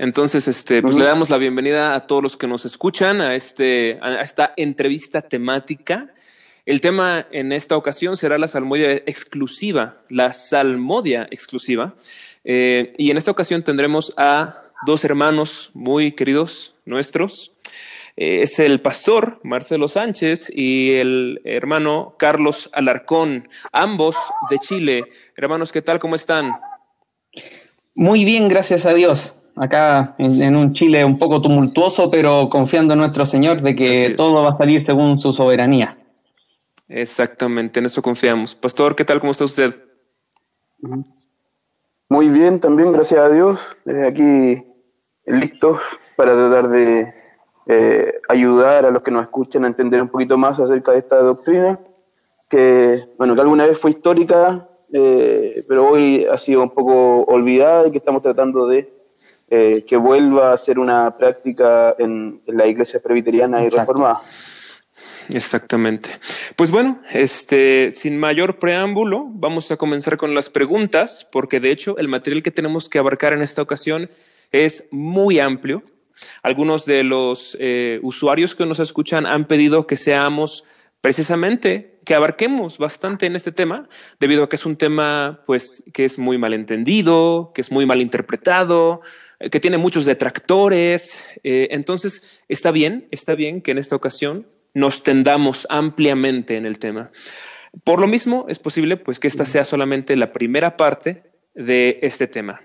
Entonces, este, pues le damos la bienvenida a todos los que nos escuchan a, este, a esta entrevista temática. El tema en esta ocasión será la salmodia exclusiva, la salmodia exclusiva. Eh, y en esta ocasión tendremos a dos hermanos muy queridos nuestros. Eh, es el pastor Marcelo Sánchez y el hermano Carlos Alarcón, ambos de Chile. Hermanos, ¿qué tal? ¿Cómo están? Muy bien, gracias a Dios acá en, un Chile un poco tumultuoso, pero confiando en nuestro Señor de que todo va a salir según su soberanía. Exactamente, en eso confiamos. Pastor, ¿qué tal? ¿Cómo está usted? Muy bien, también, gracias a Dios. aquí listos para tratar de eh, ayudar a los que nos escuchan a entender un poquito más acerca de esta doctrina, que, bueno, que alguna vez fue histórica, eh, pero hoy ha sido un poco olvidada y que estamos tratando de eh, que vuelva a ser una práctica en, la iglesia presbiteriana y reformada. Exactamente. Pues bueno, este, sin mayor preámbulo, vamos a comenzar con las preguntas, porque de hecho el material que tenemos que abarcar en esta ocasión es muy amplio. Algunos de los eh, usuarios que nos escuchan han pedido que seamos precisamente que abarquemos bastante en este tema, debido a que es un tema pues que es muy mal entendido, que es muy mal interpretado, que tiene muchos detractores. Eh, entonces, está bien, está bien que en esta ocasión nos tendamos ampliamente en el tema. Por lo mismo, es posible pues que esta sea solamente la primera parte de este tema.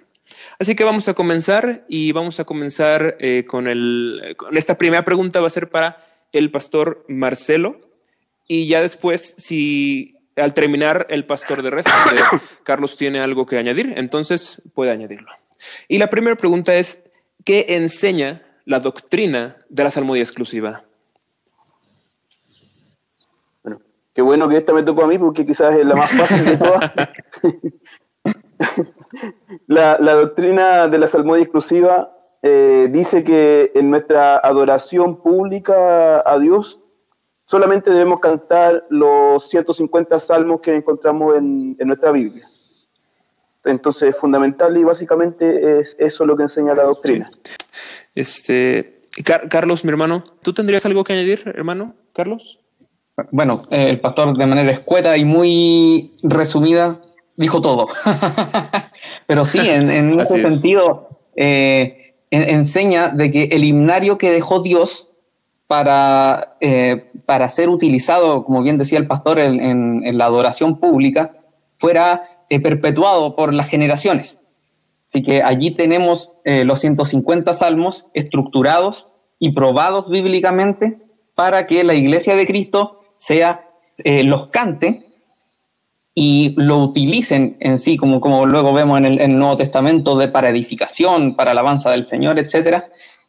Así que vamos a comenzar y vamos a comenzar eh, con, el, con esta primera pregunta va a ser para el pastor Marcelo y ya después si al terminar el pastor de resto, Carlos tiene algo que añadir, entonces puede añadirlo. Y la primera pregunta es, ¿qué enseña la doctrina de la salmodia exclusiva? Bueno, qué bueno que esta me tocó a mí porque quizás es la más fácil de todas. la, doctrina de la salmodia exclusiva eh, dice que en nuestra adoración pública a Dios solamente debemos cantar los 150 salmos que encontramos en nuestra Biblia. Entonces, es fundamental y básicamente es eso lo que enseña la doctrina. Este, Carlos, mi hermano, ¿tú tendrías algo que añadir, hermano? Carlos. Bueno, eh, el pastor de manera escueta y muy resumida dijo todo. Pero sí, en, ese sentido, eh, enseña de que el himnario que dejó Dios para, eh, para ser utilizado, como bien decía el pastor, en la adoración pública, fuera eh, perpetuado por las generaciones. Así que allí tenemos eh, los 150 salmos estructurados y probados bíblicamente para que la iglesia de Cristo sea, eh, los cante y lo utilicen en sí, como, como luego vemos en el, Nuevo Testamento, de para edificación, para alabanza del Señor, etc.,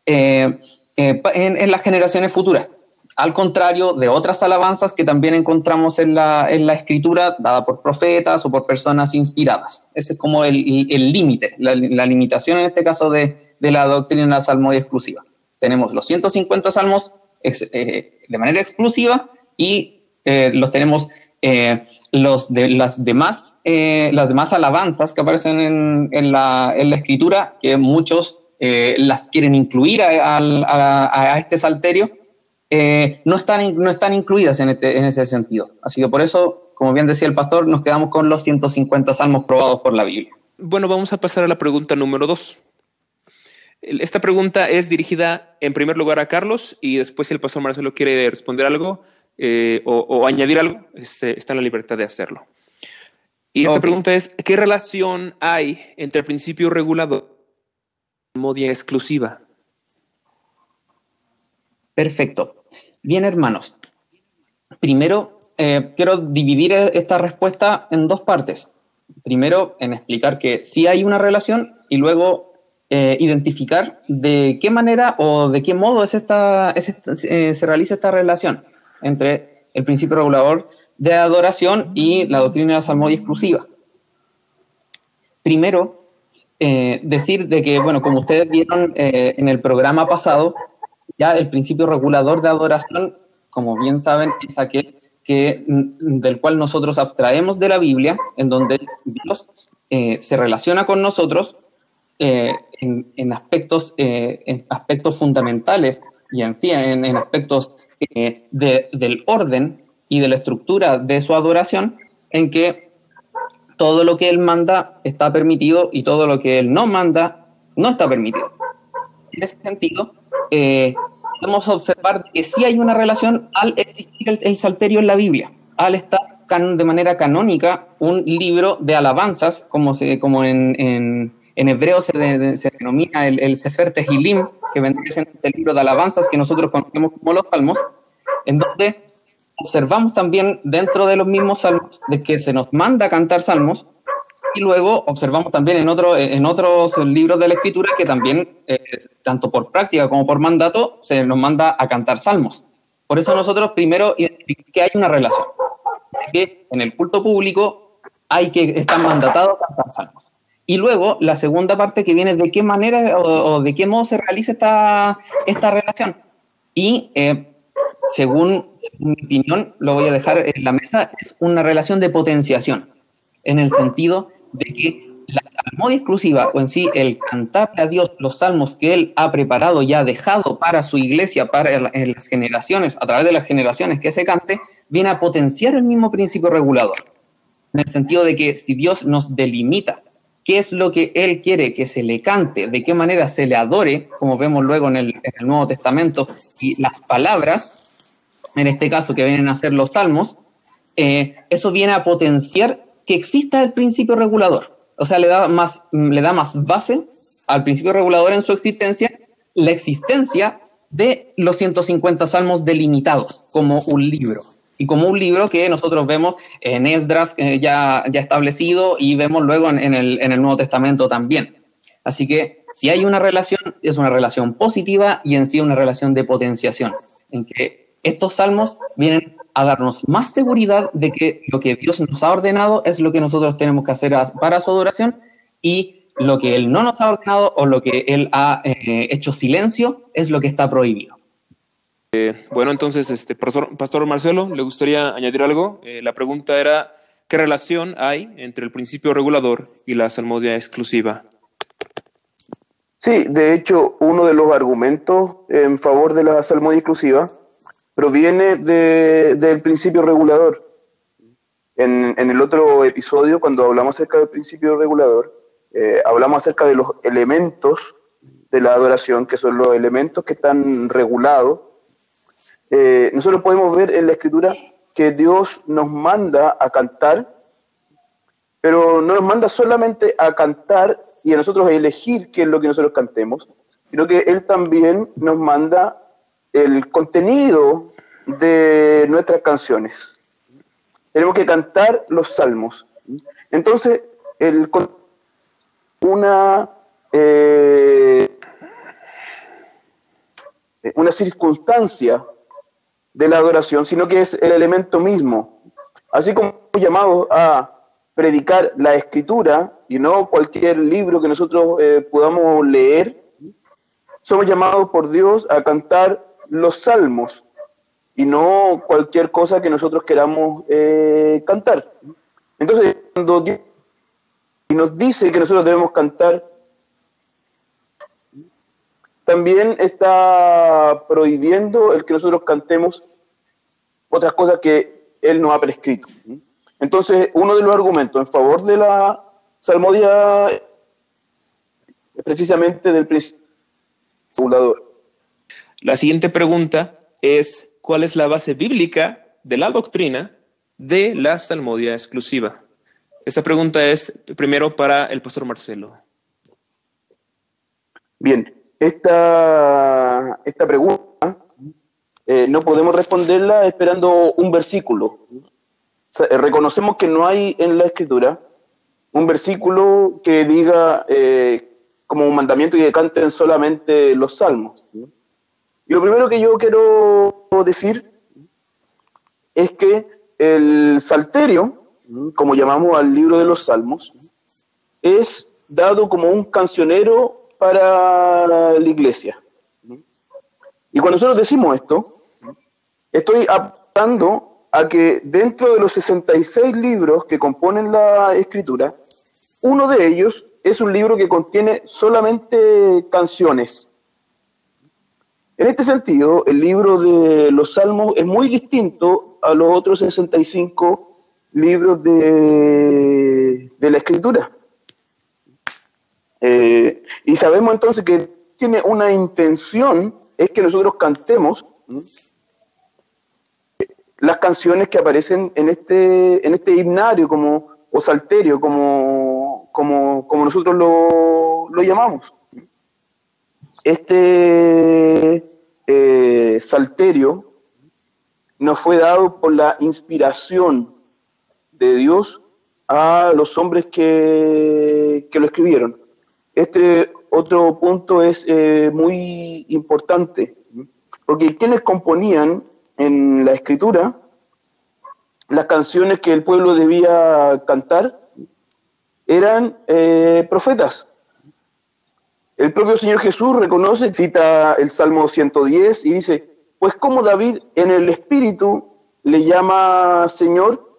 en las generaciones futuras al contrario de otras alabanzas que también encontramos en la, escritura dada por profetas o por personas inspiradas. Ese es como el límite, la, limitación en este caso de, la doctrina de la exclusiva. Tenemos los 150 salmos eh, de manera exclusiva y eh, los tenemos eh, los de las demás, las demás alabanzas que aparecen en, la, escritura, que muchos las quieren incluir a este salterio, eh, no, están, no están incluidas en, este, en ese sentido. Así que por eso, como bien decía el pastor, nos quedamos con los 150 salmos probados por la Biblia. Bueno, vamos a pasar a la pregunta número dos. Esta pregunta es dirigida en primer lugar a Carlos y después si el pastor Marcelo quiere responder algo eh, o, añadir algo, este, está en la libertad de hacerlo. Y esta pregunta es, ¿qué relación hay entre el principio regulador y modia exclusiva? Perfecto. Bien, hermanos. Primero, eh, quiero dividir esta respuesta en dos partes. Primero, en explicar que sí hay una relación y luego eh, identificar de qué manera o de qué modo eh, se realiza esta relación entre el principio regulador de adoración y la doctrina de la salmodia exclusiva. Primero, decir de que, bueno, como ustedes vieron en el programa pasado, ya el principio regulador de adoración, como bien saben, es aquel que, mm, del cual nosotros abstraemos de la Biblia, en donde Dios eh, se relaciona con nosotros eh, en, aspectos, eh, en aspectos fundamentales y en en, aspectos del orden y de la estructura de su adoración, en que todo lo que él manda está permitido y todo lo que él no manda no está permitido. En ese sentido, podemos observar que sí hay una relación al existir el, salterio en la Biblia, al estar de manera canónica un libro de alabanzas, como, se, como en en hebreo se, denomina el, el, Sefer Tehilim, que vendría siendo este libro de alabanzas que nosotros conocemos como los salmos, en donde observamos también dentro de los mismos salmos de que se nos manda a cantar salmos y luego observamos también en, otro, en otros libros de la escritura que también, eh, tanto por práctica como por mandato, se nos manda a cantar salmos. Por eso nosotros primero que hay una relación, que en el culto público hay que estar mandatado a cantar salmos. Y luego la segunda parte que viene de qué manera o, de qué modo se realiza esta, esta relación. Y eh, según, mi opinión, lo voy a dejar en la mesa, es una relación de potenciación, en el sentido de que la salmodia exclusiva o en sí el cantarle a Dios los salmos que Él ha preparado y ha dejado para su iglesia, para las generaciones, a través de las generaciones que se cante, viene a potenciar el mismo principio regulador. En el sentido de que si Dios nos delimita qué es lo que Él quiere que se le cante, de qué manera se le adore, como vemos luego en el, Nuevo Testamento, y las palabras, en este caso que vienen a ser los salmos, eh, eso viene a potenciar que exista el principio regulador. O sea, le da, más, le da más base al principio regulador en su existencia, la existencia de los 150 salmos delimitados como un libro y como un libro que nosotros vemos en Esdras eh, ya, ya establecido y vemos luego en, el, en el Nuevo Testamento también. Así que si hay una relación, es una relación positiva y en sí una relación de potenciación, en que estos salmos vienen a darnos más seguridad de que lo que Dios nos ha ordenado es lo que nosotros tenemos que hacer para su adoración y lo que Él no nos ha ordenado o lo que Él ha eh, hecho silencio es lo que está prohibido. Eh, bueno, entonces, este, Pastor, Marcelo, ¿le gustaría añadir algo? Eh, la pregunta era, ¿qué relación hay entre el principio regulador y la salmodia exclusiva? Sí, de hecho, uno de los argumentos en favor de la salmodia exclusiva proviene del principio regulador. En, el otro episodio, cuando hablamos acerca del principio regulador, eh, hablamos acerca de los elementos de la adoración, que son los elementos que están regulados eh, nosotros podemos ver en la escritura que Dios nos manda a cantar, pero no nos manda solamente a cantar y a nosotros a elegir qué es lo que nosotros cantemos, sino que Él también nos manda el contenido de nuestras canciones. Tenemos que cantar los salmos. Entonces, el, una, eh, una circunstancia de la adoración, sino que es el elemento mismo. Así como llamamos a predicar la escritura y no cualquier libro que nosotros eh, podamos leer, somos llamados por Dios a cantar los salmos y no cualquier cosa que nosotros queramos eh, cantar. Entonces, cuando Dios nos dice que nosotros debemos cantar también está prohibiendo el que nosotros cantemos otras cosas que él nos ha prescrito. Entonces, uno de los argumentos en favor de la salmodia es precisamente del principio. La siguiente pregunta es, ¿cuál es la base bíblica de la doctrina de la salmodia exclusiva? Esta pregunta es primero para el pastor Marcelo. Bien, esta, esta pregunta eh, no podemos responderla esperando un versículo. Eh, reconocemos que no hay en la escritura un versículo que diga eh, como un mandamiento que canten solamente los salmos. Y lo primero que yo quiero decir es que el salterio, como llamamos al libro de los salmos, es dado como un cancionero para la iglesia. Y cuando nosotros decimos esto, estoy apuntando a que dentro de los 66 libros que componen la escritura, uno de ellos es un libro que contiene solamente canciones. En este sentido, el libro de los Salmos es muy distinto a los otros 65 libros de, la Escritura. Eh, y sabemos entonces que tiene una intención, es que nosotros cantemos las canciones que aparecen en este, en este himnario como, o salterio, como, como, nosotros lo, lo llamamos este eh, salterio nos fue dado por la inspiración de Dios a los hombres que, lo escribieron. Este otro punto es eh, muy importante, porque quienes componían en la escritura las canciones que el pueblo debía cantar eran eh, profetas. El propio Señor Jesús reconoce, cita el Salmo 110 y dice, pues como David en el Espíritu le llama Señor,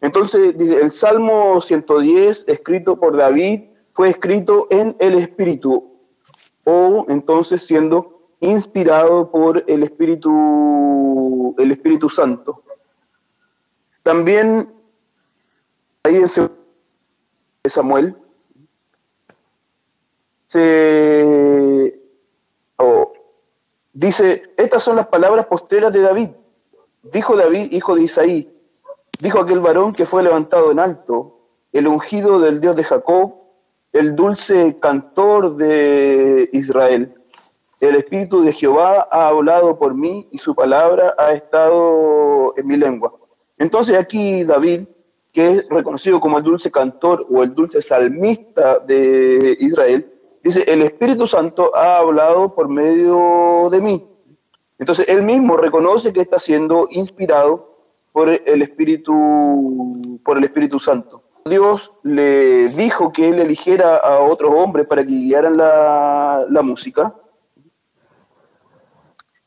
entonces dice, el Salmo 110 escrito por David fue escrito en el Espíritu, o entonces siendo inspirado por el Espíritu, el Espíritu Santo. También ahí en Samuel se dice, estas son las palabras posteras de David. Dijo David, hijo de Isaí, dijo aquel varón que fue levantado en alto, el ungido del Dios de Jacob, el dulce cantor de Israel. El Espíritu de Jehová ha hablado por mí y su palabra ha estado en mi lengua. Entonces aquí David, que es reconocido como el dulce cantor o el dulce salmista de Israel, Dice, el Espíritu Santo ha hablado por medio de mí. Entonces, él mismo reconoce que está siendo inspirado por el Espíritu, por el Espíritu Santo. Dios le dijo que él eligiera a otros hombres para que guiaran la, la música.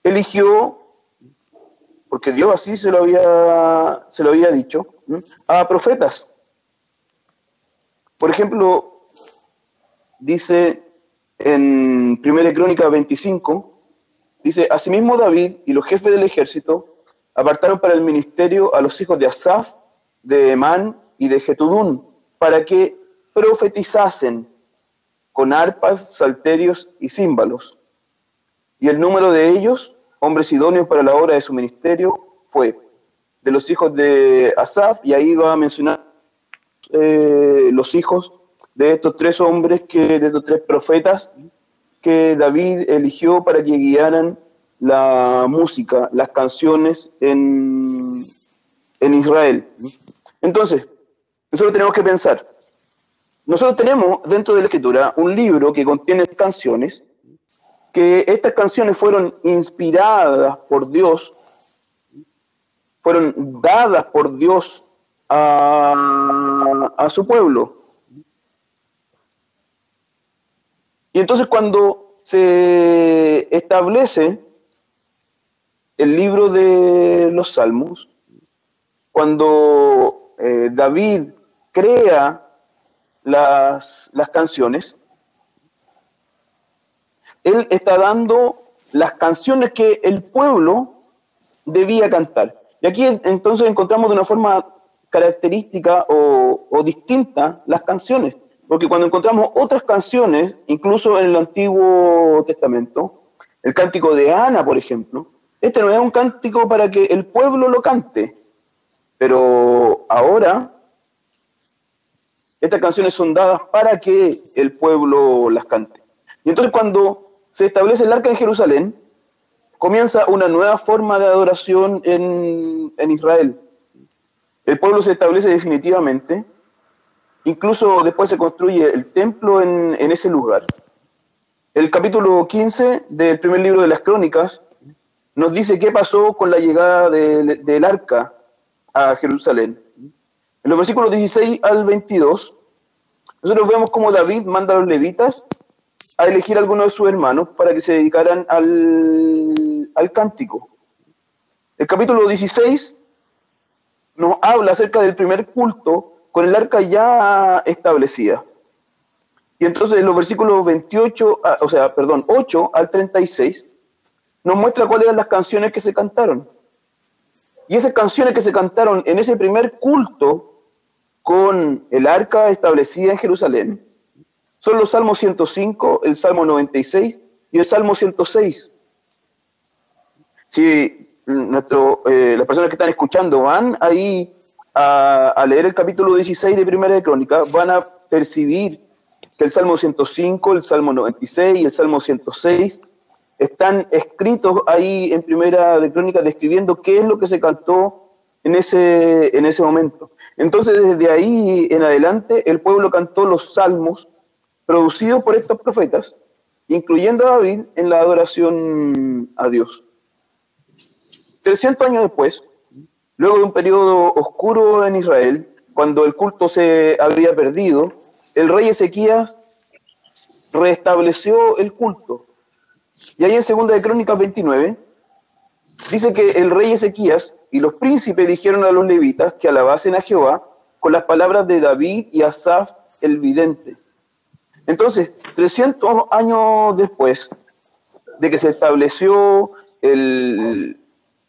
Eligió, porque Dios así se lo había, se lo había dicho, a profetas. Por ejemplo, dice en 1 Crónica 25, dice, asimismo David y los jefes del ejército apartaron para el ministerio a los hijos de Asaf, de Emán y de Getudún, para que profetizasen con arpas, salterios y címbalos. Y el número de ellos, hombres idóneos para la obra de su ministerio, fue de los hijos de Asaf, y ahí va a mencionar eh, los hijos de estos tres hombres, que, de estos tres profetas que David eligió para que guiaran la música, las canciones en, en Israel. Entonces, nosotros tenemos que pensar, nosotros tenemos dentro de la escritura un libro que contiene canciones, que estas canciones fueron inspiradas por Dios, fueron dadas por Dios a, a su pueblo. Y entonces cuando se establece el libro de los Salmos, cuando eh, David crea las, las canciones, él está dando las canciones que el pueblo debía cantar. Y aquí entonces encontramos de una forma característica o, o distinta las canciones. Porque cuando encontramos otras canciones, incluso en el Antiguo Testamento, el cántico de Ana, por ejemplo, este no es un cántico para que el pueblo lo cante, pero ahora estas canciones son dadas para que el pueblo las cante. Y entonces cuando se establece el arca en Jerusalén, comienza una nueva forma de adoración en, en Israel. El pueblo se establece definitivamente Incluso después se construye el templo en, ese lugar. El capítulo 15 del primer libro de las crónicas nos dice qué pasó con la llegada del arca a Jerusalén. En los versículos 16 al 22, nosotros vemos cómo David manda a los levitas a elegir a algunos de sus hermanos para que se dedicaran al, al cántico. El capítulo 16 nos habla acerca del primer culto con el arca ya establecida. Y entonces en los versículos 28, o sea, perdón, 8 al 36, nos muestra cuáles eran las canciones que se cantaron. Y esas canciones que se cantaron en ese primer culto con el arca establecida en Jerusalén son los Salmos 105, el Salmo 96 y el Salmo 106. Si nuestro, eh, las personas que están escuchando van ahí a, leer el capítulo 16 de Primera de Crónica, van a percibir que el Salmo 105, el Salmo 96 y el Salmo 106 están escritos ahí en Primera de Crónica describiendo qué es lo que se cantó en ese, en ese momento. Entonces, desde ahí en adelante, el pueblo cantó los salmos producidos por estos profetas, incluyendo a David en la adoración a Dios. 300 años después, luego de un periodo oscuro en Israel, cuando el culto se había perdido, el rey Ezequías restableció el culto y ahí en Segunda de Crónicas 29 dice que el rey Ezequías y los príncipes dijeron a los levitas que alabasen a Jehová con las palabras de David y Asaf el vidente. Entonces, 300 años después de que se estableció el,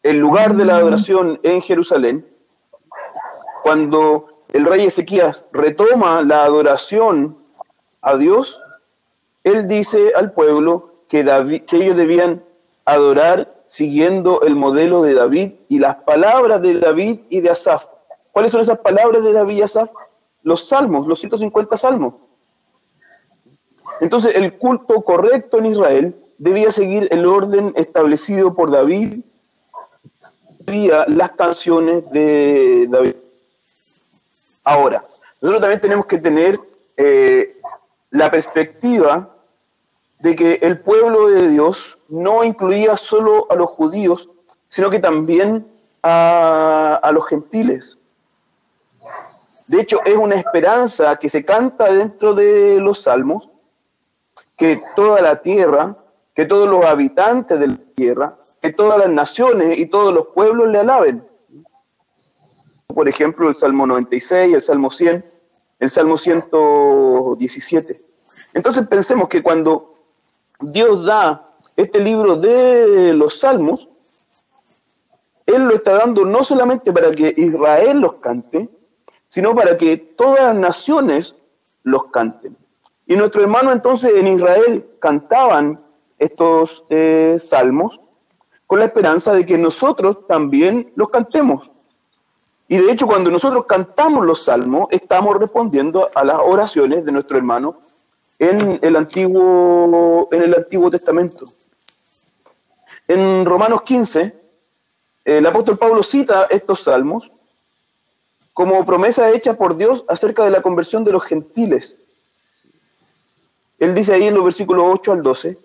el lugar de la adoración en Jerusalén, cuando el rey Ezequías retoma la adoración a Dios, él dice al pueblo que, ellos debían adorar siguiendo el modelo de David y las palabras de David y de Asaf. ¿Cuáles son esas palabras de David y Asaf? Los salmos, los 150 salmos. Entonces el culto correcto en Israel debía seguir el orden establecido por David, las canciones de David. Ahora, nosotros también tenemos que tener eh, la perspectiva de que el pueblo de Dios no incluía solo a los judíos, sino que también a, los gentiles. De hecho, es una esperanza que se canta dentro de los salmos, que toda la tierra, que todos los habitantes de la tierra, que todas las naciones y todos los pueblos le alaben. Por ejemplo, el Salmo 96, el Salmo 100, el Salmo 117. Entonces pensemos que cuando Dios da este libro de los salmos, Él lo está dando no solamente para que Israel los cante, sino para que todas las naciones los canten. Y nuestros hermanos entonces en Israel cantaban estos eh, salmos con la esperanza de que nosotros también los cantemos. Y de hecho cuando nosotros cantamos los salmos, estamos respondiendo a las oraciones de nuestro hermano en el Antiguo, en el Antiguo Testamento. En Romanos 15, el apóstol Pablo cita estos salmos como promesa hecha por Dios acerca de la conversión de los gentiles. Él dice ahí en los versículos 8 al 12,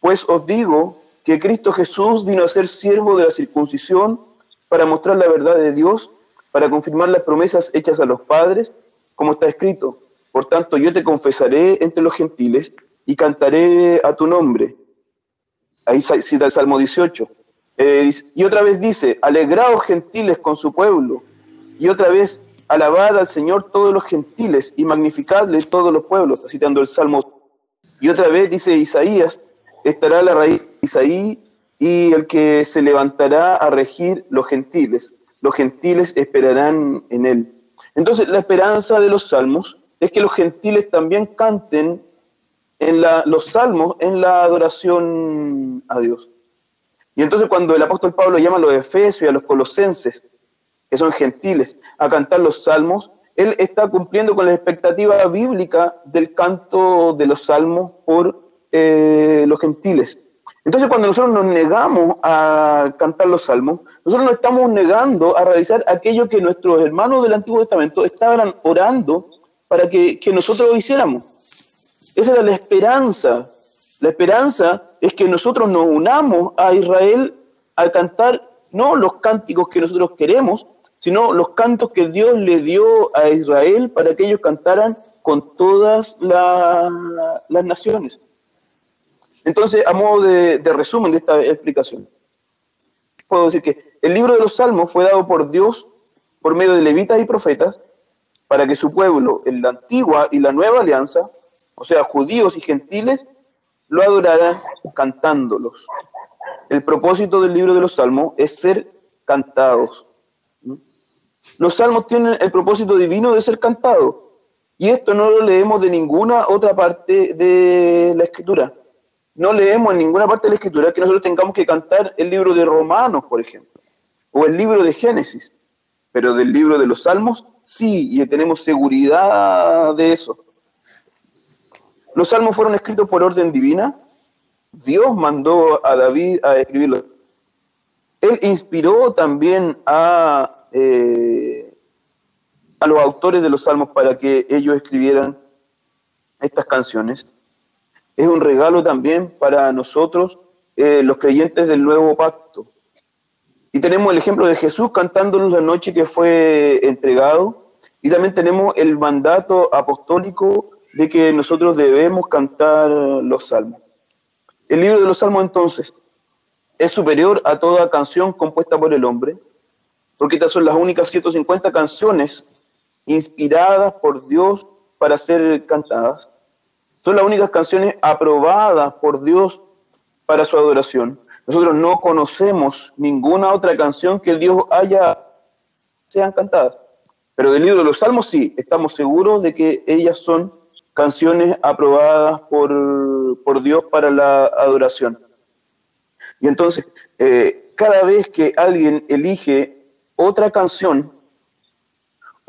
pues os digo que Cristo Jesús vino a ser siervo de la circuncisión para mostrar la verdad de Dios, para confirmar las promesas hechas a los padres, como está escrito por tanto, yo te confesaré entre los gentiles y cantaré a tu nombre. Ahí cita el Salmo 18. Eh, y otra vez dice, alegraos gentiles con su pueblo. Y otra vez, alabad al Señor todos los gentiles y magnificadle todos los pueblos. Citando el Salmo. Y otra vez dice Isaías, estará la raíz Isaí y el que se levantará a regir los gentiles. Los gentiles esperarán en él. Entonces, la esperanza de los salmos es que los gentiles también canten en los salmos en la adoración a Dios. Y entonces cuando el apóstol Pablo llama a los efesios y a los colosenses, que son gentiles, a cantar los salmos, él está cumpliendo con la expectativa bíblica del canto de los salmos por eh, los gentiles. Entonces cuando nosotros nos negamos a cantar los salmos, nosotros nos estamos negando a realizar aquello que nuestros hermanos del Antiguo Testamento estaban orando para que, nosotros lo hiciéramos. Esa era la esperanza. La esperanza es que nosotros nos unamos a Israel al cantar no los cánticos que nosotros queremos, sino los cantos que Dios le dio a Israel para que ellos cantaran con todas las naciones. Entonces, a modo de, de, resumen de esta explicación, puedo decir que el libro de los Salmos fue dado por Dios por medio de levitas y profetas para que su pueblo, en la antigua y la nueva alianza, o sea, judíos y gentiles, lo adorarán cantándolos. El propósito del libro de los salmos es ser cantados. Los salmos tienen el propósito divino de ser cantados. Y esto no lo leemos de ninguna otra parte de la escritura. No leemos en ninguna parte de la escritura que nosotros tengamos que cantar el libro de Romanos, por ejemplo, o el libro de Génesis. Pero del libro de los salmos, sí, y tenemos seguridad de eso. Los salmos fueron escritos por orden divina. Dios mandó a David a escribirlos. Él inspiró también a eh, a los autores de los salmos para que ellos escribieran estas canciones. Es un regalo también para nosotros, eh, los creyentes del nuevo pacto. Y tenemos el ejemplo de Jesús cantándonos la noche que fue entregado. Y también tenemos el mandato apostólico de que nosotros debemos cantar los salmos. El libro de los salmos entonces es superior a toda canción compuesta por el hombre, porque estas son las únicas 150 canciones inspiradas por Dios para ser cantadas. Son las únicas canciones aprobadas por Dios para su adoración. Nosotros no conocemos ninguna otra canción que Dios haya sean cantadas. Pero del libro de los Salmos sí, estamos seguros de que ellas son canciones aprobadas por, por Dios para la adoración. Y entonces, eh, cada vez que alguien elige otra canción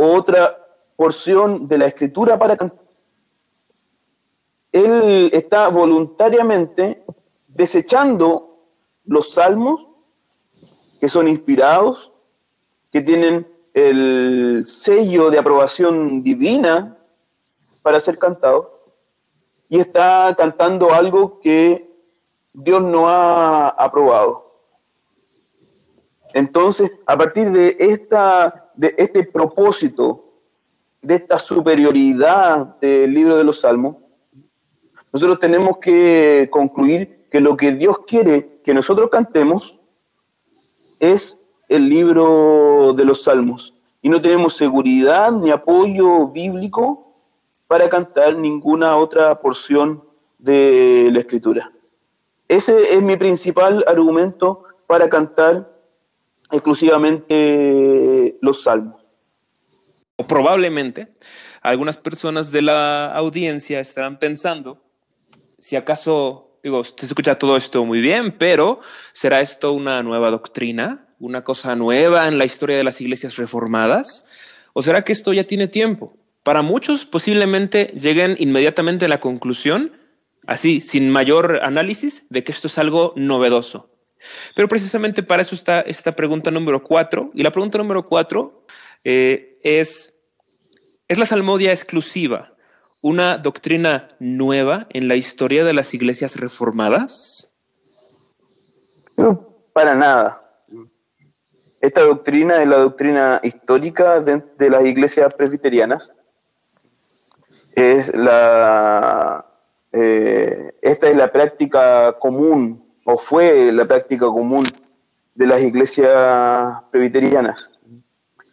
otra porción de la escritura para cantar. Él está voluntariamente desechando los salmos que son inspirados, que tienen el sello de aprobación divina para ser cantados, y está cantando algo que Dios no ha aprobado. Entonces, a partir de esta de este propósito, de esta superioridad del libro de los Salmos, nosotros tenemos que concluir que lo que Dios quiere que nosotros cantemos es el libro de los Salmos. Y no tenemos seguridad ni apoyo bíblico para cantar ninguna otra porción de la Escritura. Ese es mi principal argumento para cantar exclusivamente los salmos. O probablemente algunas personas de la audiencia estarán pensando, si acaso, digo, se escucha todo esto muy bien, pero ¿será esto una nueva doctrina? ¿Una cosa nueva en la historia de las iglesias reformadas? ¿O será que esto ya tiene tiempo? Para muchos posiblemente lleguen inmediatamente a la conclusión, así, sin mayor análisis, de que esto es algo novedoso. Pero precisamente para eso está esta pregunta número cuatro. Y la pregunta número cuatro eh, es, ¿es la salmodia exclusiva una doctrina nueva en la historia de las iglesias reformadas? No, para nada. Esta doctrina es la doctrina histórica de, las iglesias presbiterianas. Es la, eh, esta es la práctica común o fue la práctica común de las iglesias presbiterianas.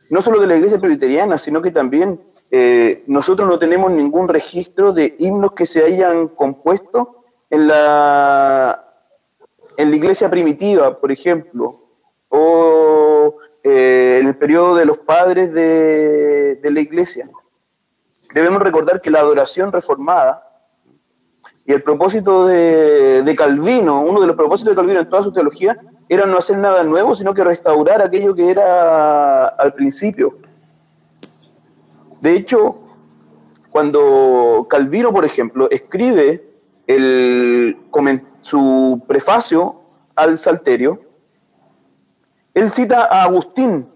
No solo de la iglesia presbiteriana, sino que también eh, nosotros no tenemos ningún registro de himnos que se hayan compuesto en la, en la iglesia primitiva, por ejemplo, o eh, en el periodo de los padres de, de la iglesia. Debemos recordar que la adoración reformada y el propósito de, Calvino, uno de los propósitos de Calvino en toda su teología, era no hacer nada nuevo, sino que restaurar aquello que era al principio. De hecho, cuando Calvino, por ejemplo, escribe el, su prefacio al Salterio, él cita a Agustín,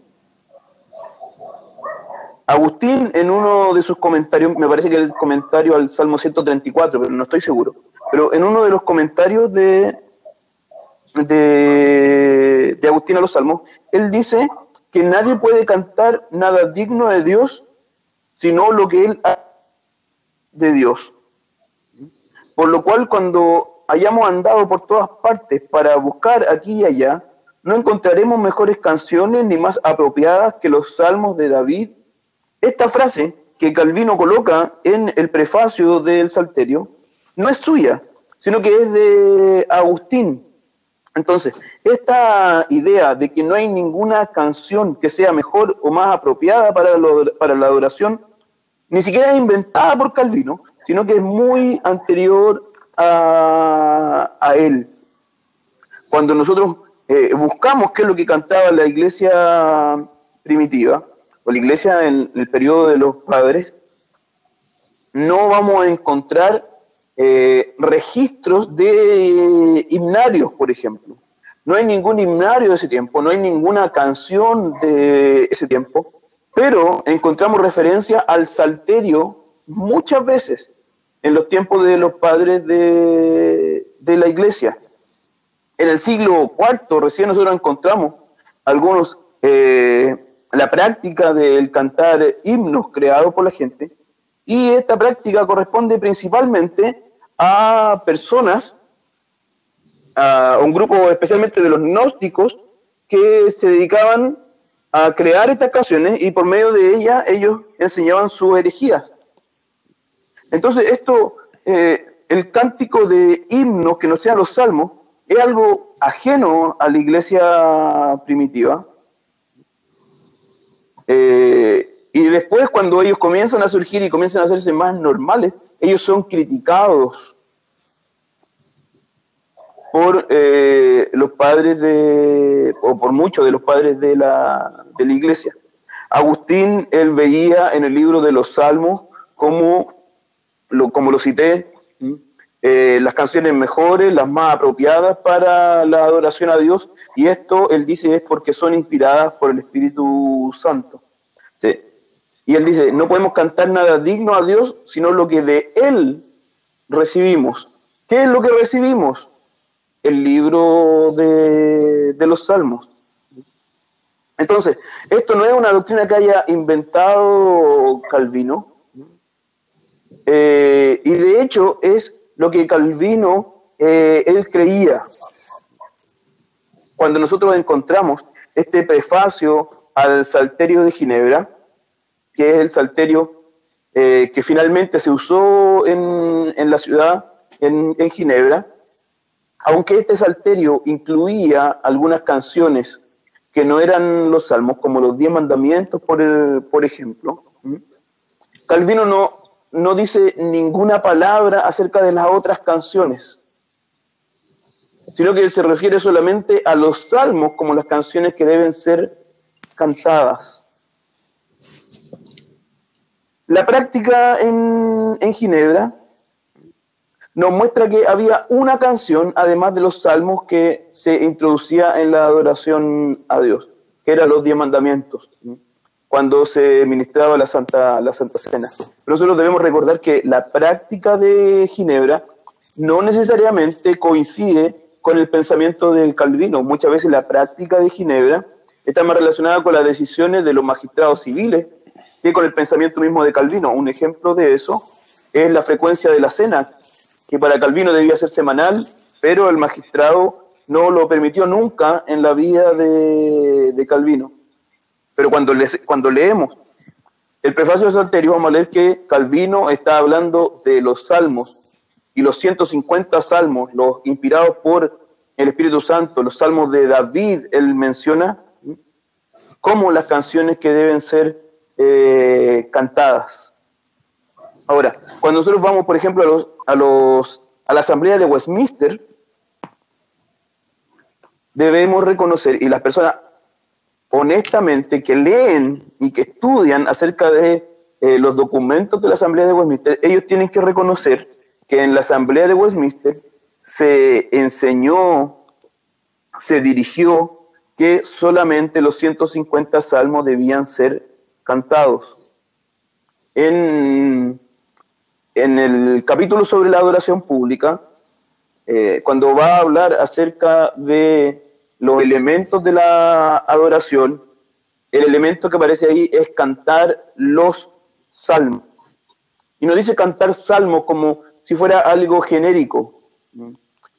Agustín, en uno de sus comentarios, me parece que el comentario al Salmo 134, pero no estoy seguro, pero en uno de los comentarios de, de, de Agustín a los Salmos, él dice que nadie puede cantar nada digno de Dios sino lo que él ha de Dios. Por lo cual, cuando hayamos andado por todas partes para buscar aquí y allá, no encontraremos mejores canciones ni más apropiadas que los salmos de David esta frase que Calvino coloca en el prefacio del Salterio no es suya, sino que es de Agustín. Entonces, esta idea de que no hay ninguna canción que sea mejor o más apropiada para, para la adoración, ni siquiera es inventada por Calvino, sino que es muy anterior a, él. Cuando nosotros eh, buscamos qué es lo que cantaba la iglesia primitiva, o la iglesia en el periodo de los padres, no vamos a encontrar eh, registros de himnarios, por ejemplo. No hay ningún himnario de ese tiempo, no hay ninguna canción de ese tiempo, pero encontramos referencia al salterio muchas veces en los tiempos de los padres de, la iglesia. En el siglo IV recién nosotros encontramos algunos, eh, la práctica del cantar himnos creados por la gente, y esta práctica corresponde principalmente a personas, a un grupo especialmente de los gnósticos, que se dedicaban a crear estas canciones y por medio de ellas ellos enseñaban sus herejías. Entonces, esto, eh, el cántico de himnos que no sean los salmos, es algo ajeno a la iglesia primitiva. Eh, y después, cuando ellos comienzan a surgir y comienzan a hacerse más normales, ellos son criticados por eh, los padres de, o por muchos de los padres de la, de la iglesia. Agustín, él veía en el libro de los Salmos como lo, como lo cité, eh, las canciones mejores, las más apropiadas para la adoración a Dios, y esto, él dice, es porque son inspiradas por el Espíritu Santo. Y él dice, no podemos cantar nada digno a Dios, sino lo que de Él recibimos. ¿Qué es lo que recibimos? El libro de, los Salmos. Entonces, esto no es una doctrina que haya inventado Calvino, eh, y de hecho es lo que Calvino, eh, él creía. Cuando nosotros encontramos este prefacio al Salterio de Ginebra, que es el Salterio eh, que finalmente se usó en, en la ciudad, en, en, Ginebra, aunque este Salterio incluía algunas canciones que no eran los salmos, como los diez mandamientos, por, ejemplo, Calvino no, no dice ninguna palabra acerca de las otras canciones, sino que él se refiere solamente a los salmos como las canciones que deben ser cantadas. La práctica en, Ginebra nos muestra que había una canción, además de los salmos, que se introducía en la adoración a Dios, que eran los diez mandamientos cuando se ministraba la Santa, la Santa Cena. Pero nosotros debemos recordar que la práctica de Ginebra no necesariamente coincide con el pensamiento de Calvino. Muchas veces la práctica de Ginebra está más relacionada con las decisiones de los magistrados civiles que con el pensamiento mismo de Calvino. Un ejemplo de eso es la frecuencia de la cena, que para Calvino debía ser semanal, pero el magistrado no lo permitió nunca en la vida de, Calvino. Pero cuando, cuando leemos el prefacio de Salterio, vamos a leer que Calvino está hablando de los salmos y los 150 salmos, los inspirados por el Espíritu Santo, los salmos de David, él menciona como las canciones que deben ser eh, cantadas. Ahora, cuando nosotros vamos, por ejemplo, a, los, a, los, a la Asamblea de Westminster, debemos reconocer, y las personas honestamente que leen y que estudian acerca de eh, los documentos de la Asamblea de Westminster, ellos tienen que reconocer que en la Asamblea de Westminster se enseñó, se dirigió que solamente los 150 salmos debían ser cantados. En, en el capítulo sobre la adoración pública, eh, cuando va a hablar acerca de los elementos de la adoración, el elemento que aparece ahí es cantar los salmos. Y no dice cantar salmos como si fuera algo genérico.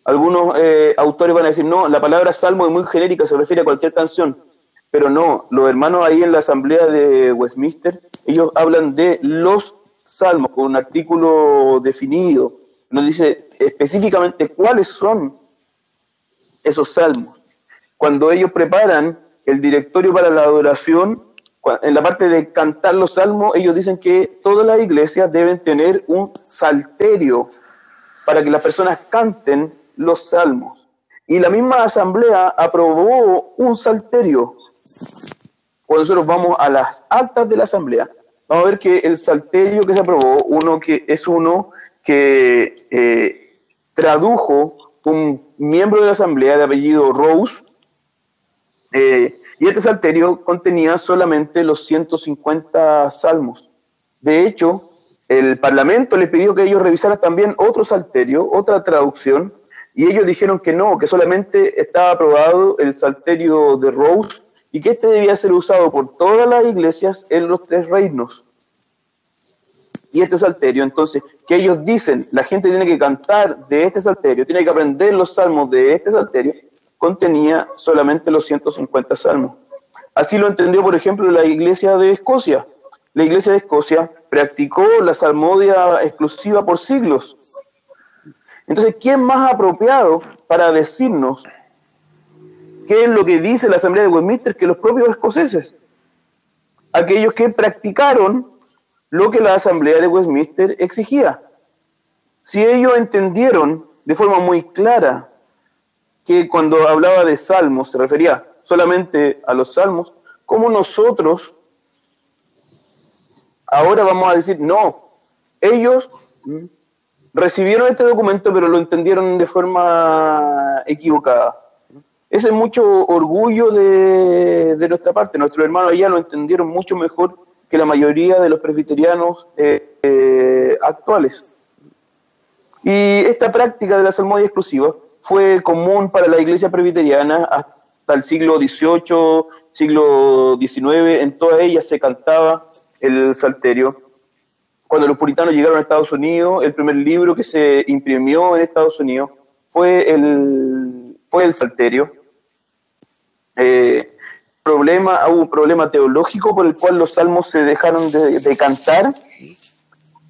Algunos eh, autores van a decir, no, la palabra salmo es muy genérica, se refiere a cualquier canción. Pero no, los hermanos ahí en la asamblea de Westminster, ellos hablan de los salmos con un artículo definido. Nos dice específicamente cuáles son esos salmos. Cuando ellos preparan el directorio para la adoración, en la parte de cantar los salmos, ellos dicen que todas las iglesias deben tener un salterio para que las personas canten los salmos. Y la misma asamblea aprobó un salterio. Cuando nosotros vamos a las actas de la asamblea, vamos a ver que el salterio que se aprobó, uno que es uno que eh, tradujo un miembro de la asamblea de apellido Rose, eh, y este salterio contenía solamente los 150 salmos. De hecho, el Parlamento le pidió que ellos revisaran también otro salterio, otra traducción, y ellos dijeron que no, que solamente estaba aprobado el salterio de Rose y que este debía ser usado por todas las iglesias en los tres reinos. Y este salterio, entonces, que ellos dicen, la gente tiene que cantar de este salterio, tiene que aprender los salmos de este salterio, contenía solamente los 150 salmos. Así lo entendió, por ejemplo, la iglesia de Escocia. La iglesia de Escocia practicó la salmodia exclusiva por siglos. Entonces, ¿quién más apropiado para decirnos qué es lo que dice la Asamblea de Westminster que los propios escoceses? Aquellos que practicaron lo que la Asamblea de Westminster exigía. Si ellos entendieron de forma muy clara que cuando hablaba de salmos se refería solamente a los salmos, como nosotros ahora vamos a decir, no, ellos recibieron este documento pero lo entendieron de forma equivocada. Ese es mucho orgullo de, nuestra parte. Nuestros hermanos allá lo entendieron mucho mejor que la mayoría de los presbiterianos eh, eh, actuales. Y esta práctica de la salmodia exclusiva fue común para la iglesia presbiteriana hasta el siglo XVIII, siglo XIX, en todas ellas se cantaba el salterio. Cuando los puritanos llegaron a Estados Unidos, el primer libro que se imprimió en Estados Unidos fue el, fue el salterio. Eh, problema, hubo un problema teológico por el cual los salmos se dejaron de, cantar.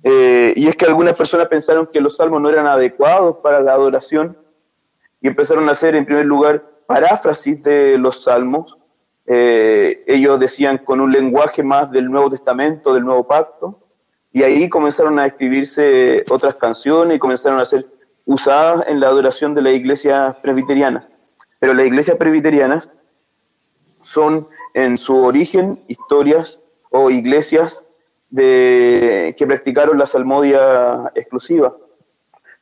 Eh, y es que algunas personas pensaron que los salmos no eran adecuados para la adoración y empezaron a hacer en primer lugar paráfrasis de los salmos. Eh, ellos decían con un lenguaje más del Nuevo Testamento, del Nuevo Pacto, y ahí comenzaron a escribirse otras canciones y comenzaron a ser usadas en la adoración de las iglesias presbiterianas. Pero las iglesias presbiterianas son en su origen historias o iglesias de, que practicaron la salmodia exclusiva.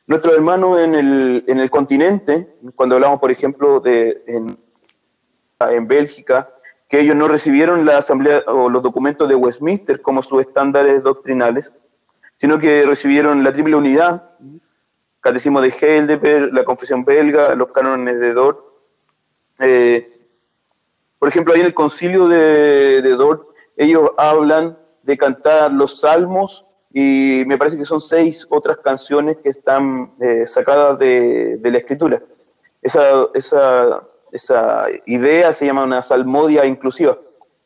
Nuestros hermanos en el, en el continente, cuando hablamos, por ejemplo, de en, Bélgica, que ellos no recibieron la asamblea o los documentos de Westminster como sus estándares doctrinales, sino que recibieron la triple unidad, catecismo de Heidelberg, la confesión belga, los cánones de Dort. Eh, por ejemplo, ahí en el concilio de, de Dort, ellos hablan de cantar los salmos y me parece que son seis otras canciones que están eh, sacadas de, de, la escritura. Esa, esa, esa idea se llama una salmodia inclusiva,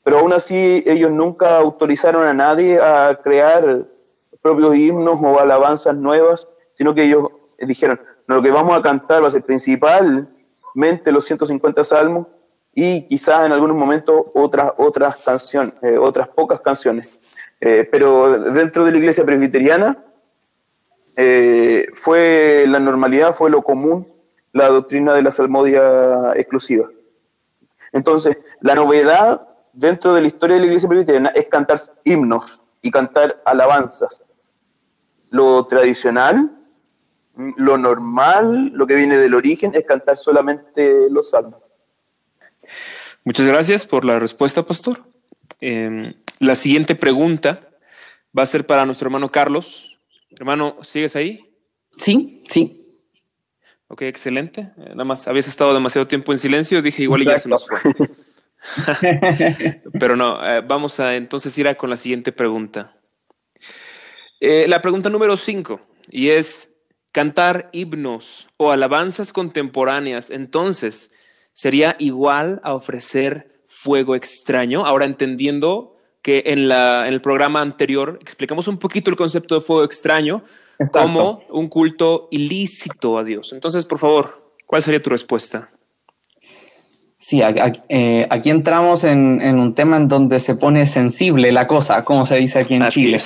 pero aún así ellos nunca autorizaron a nadie a crear propios himnos o alabanzas nuevas, sino que ellos dijeron, lo que vamos a cantar va a ser principalmente los 150 salmos y quizás en algunos momentos otras, otras canciones, eh, otras pocas canciones. Eh, pero dentro de la iglesia presbiteriana eh, fue la normalidad, fue lo común, la doctrina de la salmodia exclusiva. Entonces, la novedad dentro de la historia de la iglesia presbiteriana es cantar himnos y cantar alabanzas. Lo tradicional, lo normal, lo que viene del origen, es cantar solamente los salmos. Muchas gracias por la respuesta, pastor. Em, la siguiente pregunta va a ser para nuestro hermano Carlos. Hermano, ¿sigues ahí? Sí, sí. Ok, excelente. Eh, nada más, habías estado demasiado tiempo en silencio, dije igual y ya se nos fue. Pero no, eh, vamos a entonces ir a con la siguiente pregunta. Eh, la pregunta número cinco, y es cantar himnos o alabanzas contemporáneas, entonces, ¿sería igual a ofrecer fuego extraño. Ahora entendiendo que en, la, en el programa anterior explicamos un poquito el concepto de fuego extraño como un culto ilícito a Dios. Entonces, por favor, ¿cuál sería tu respuesta? Sí, eh, aquí, entramos en, un tema en donde se pone sensible la cosa, como se dice aquí en Chile.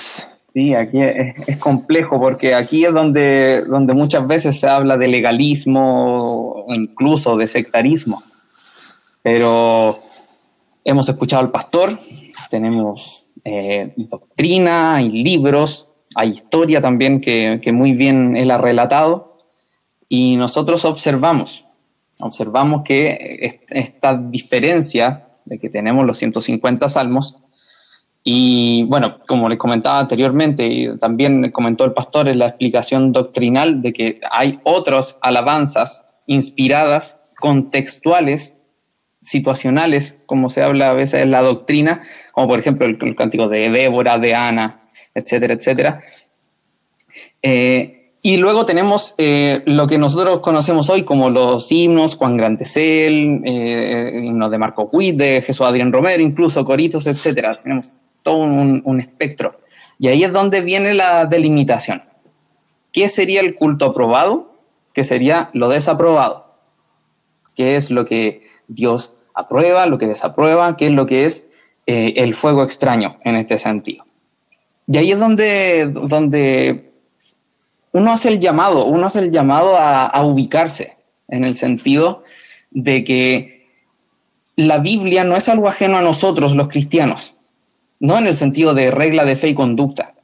Sí, aquí es, complejo porque aquí es donde, donde muchas veces se habla de legalismo o incluso de sectarismo. Pero hemos escuchado al pastor, tenemos eh, doctrina, hay libros, hay historia también que, que muy bien él ha relatado y nosotros observamos observamos que esta diferencia de que tenemos los 150 salmos, y bueno, como les comentaba anteriormente, y también comentó el pastor en la explicación doctrinal de que hay otras alabanzas inspiradas, contextuales, situacionales, como se habla a veces en la doctrina, como por ejemplo el, cántico de Débora, de Ana, etcétera, etcétera. Eh, y luego tenemos eh, lo que nosotros conocemos hoy como los himnos, Juan Grandesel, eh, himnos de Marco Cuid, de Jesús Adrián Romero, incluso coritos, etc. Tenemos un, espectro. Y ahí es donde viene la delimitación. ¿Qué sería el culto aprobado? ¿Qué sería lo desaprobado? ¿Qué es lo que Dios aprueba, lo que desaprueba? ¿Qué es lo que es eh, el fuego extraño en este sentido? Y ahí es donde, donde uno hace el llamado, uno hace el llamado a, ubicarse en el sentido de que la Biblia no es algo ajeno a nosotros los cristianos, no en el sentido de regla de fe y conducta,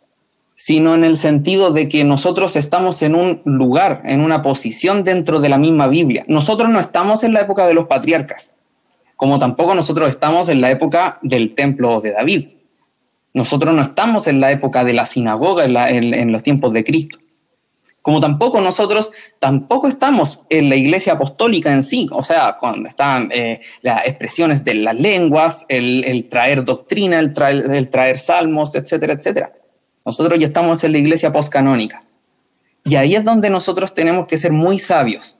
sino en el sentido de que nosotros estamos en un lugar, en una posición dentro de la misma Biblia. Nosotros no estamos en la época de los patriarcas, como tampoco nosotros estamos en la época del templo de David. Nosotros no estamos en la época de la sinagoga en los tiempos de Cristo como tampoco nosotros tampoco estamos en la iglesia apostólica en sí, o sea, cuando están eh, las expresiones de las lenguas, el, traer doctrina, el traer, el traer, salmos, etcétera, etcétera. Nosotros ya estamos en la iglesia postcanónica. Y ahí es donde nosotros tenemos que ser muy sabios.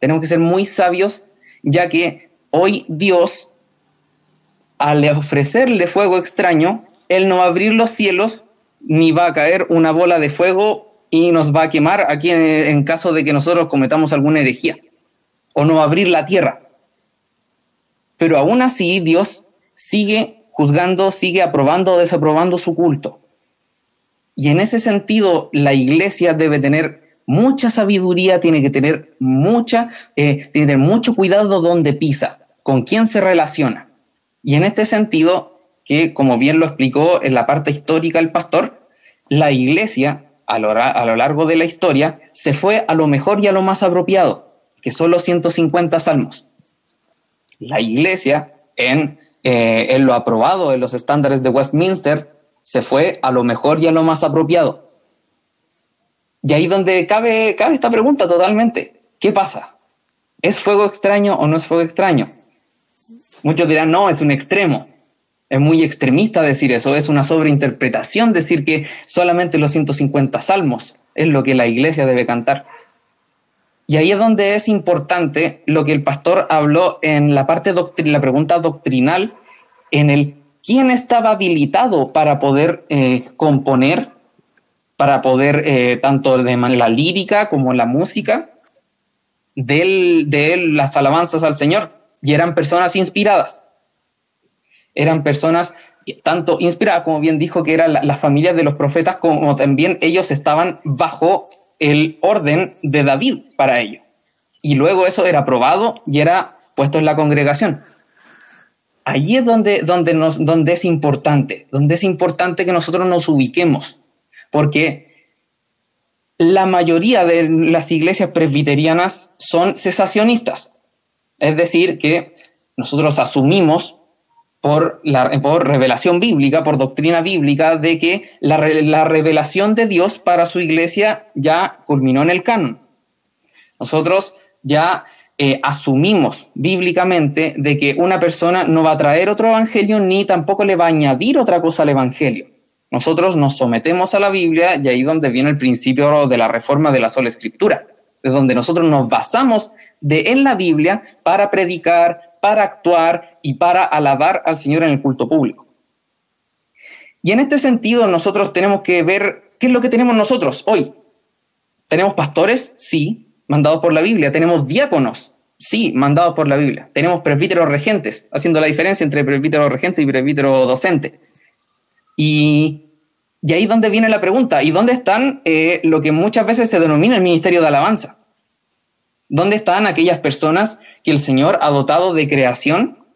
Tenemos que ser muy sabios, ya que hoy Dios, al ofrecerle fuego extraño, Él no va a abrir los cielos ni va a caer una bola de fuego y nos va a quemar aquí en, caso de que nosotros cometamos alguna herejía o no abrir la tierra. Pero aún así Dios sigue juzgando, sigue aprobando o desaprobando su culto. Y en ese sentido la iglesia debe tener mucha sabiduría, tiene que tener mucha, eh, tiene que tener mucho cuidado donde pisa, con quién se relaciona. Y en este sentido, que como bien lo explicó en la parte histórica el pastor, la iglesia a lo, largo de la historia se fue a lo mejor y a lo más apropiado, que son los 150 salmos. La iglesia, en, eh, en lo aprobado en los estándares de Westminster, se fue a lo mejor y a lo más apropiado. Y ahí donde cabe, cabe esta pregunta totalmente. ¿Qué pasa? ¿Es fuego extraño o no es fuego extraño? Muchos dirán, no, es un extremo. Es muy extremista decir eso, es una sobreinterpretación decir que solamente los 150 salmos es lo que la iglesia debe cantar. Y ahí es donde es importante lo que el pastor habló en la parte la pregunta doctrinal, en el quién estaba habilitado para poder eh, componer, para poder eh, tanto de la lírica como la música, de, de las alabanzas al Señor. Y eran personas inspiradas eran personas tanto inspiradas, como bien dijo, que eran las familias de los profetas, como también ellos estaban bajo el orden de David para ello. Y luego eso era aprobado y era puesto en la congregación. Allí es donde, donde, nos, donde es importante, donde es importante que nosotros nos ubiquemos, porque la mayoría de las iglesias presbiterianas son cesacionistas. Es decir, que nosotros asumimos por, por revelación bíblica, por doctrina bíblica, de que la, la revelación de Dios para su iglesia ya culminó en el canon. Nosotros ya eh, asumimos bíblicamente de que una persona no va a traer otro evangelio ni tampoco le va a añadir otra cosa al evangelio. Nosotros nos sometemos a la Biblia y ahí donde viene el principio de la reforma de la sola escritura, es donde nosotros nos basamos de en la Biblia para predicar, para actuar y para alabar al Señor en el culto público. Y en este sentido nosotros tenemos que ver qué es lo que tenemos nosotros hoy. ¿Tenemos pastores? Sí, mandados por la Biblia. ¿Tenemos diáconos? Sí, mandados por la Biblia. ¿Tenemos presbíteros regentes? Haciendo la diferencia entre presbítero regente y presbítero docente. Y, ahí es donde viene la pregunta. ¿Y dónde están eh, lo que muchas veces se denomina el ministerio de alabanza? ¿Dónde están aquellas personas que el Señor ha dotado de creación?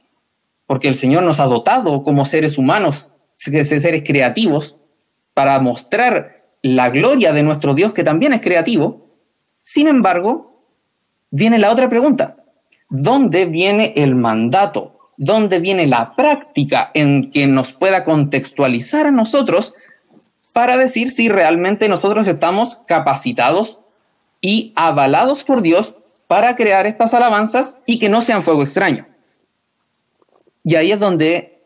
Porque el Señor nos ha dotado como seres humanos, seres creativos, para mostrar la gloria de nuestro Dios que también es creativo. Sin embargo, viene la otra pregunta. ¿Dónde viene el mandato? ¿Dónde viene la práctica en que nos pueda contextualizar a nosotros para decir si realmente nosotros estamos capacitados y avalados por Dios para crear estas alabanzas y que no sean fuego extraño. Y ahí es donde,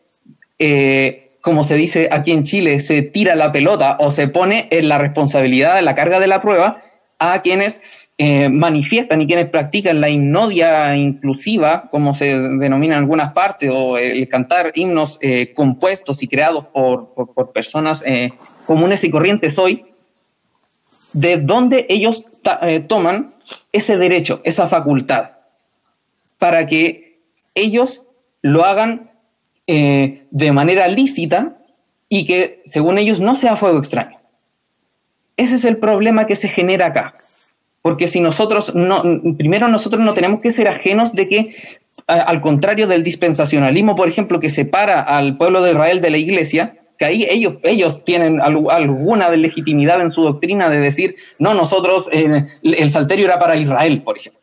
eh, como se dice aquí en Chile, se tira la pelota o se pone en la responsabilidad de la carga de la prueba a quienes eh, manifiestan y quienes practican la hipnodia inclusiva, como se denomina en algunas partes, o el cantar himnos eh, compuestos y creados por, personas comunes y corrientes hoy, de dónde ellos toman ese derecho, esa facultad, para que ellos lo hagan eh, de manera lícita y que, según ellos, no sea fuego extraño. Ese es el problema que se genera acá. Porque si nosotros no, primero nosotros no tenemos que ser ajenos de que, al contrario del dispensacionalismo, por ejemplo, que separa al pueblo de Israel de la iglesia, ahí ellos, ellos tienen alguna legitimidad en su doctrina de decir, no, nosotros, eh, el salterio era para Israel, por ejemplo.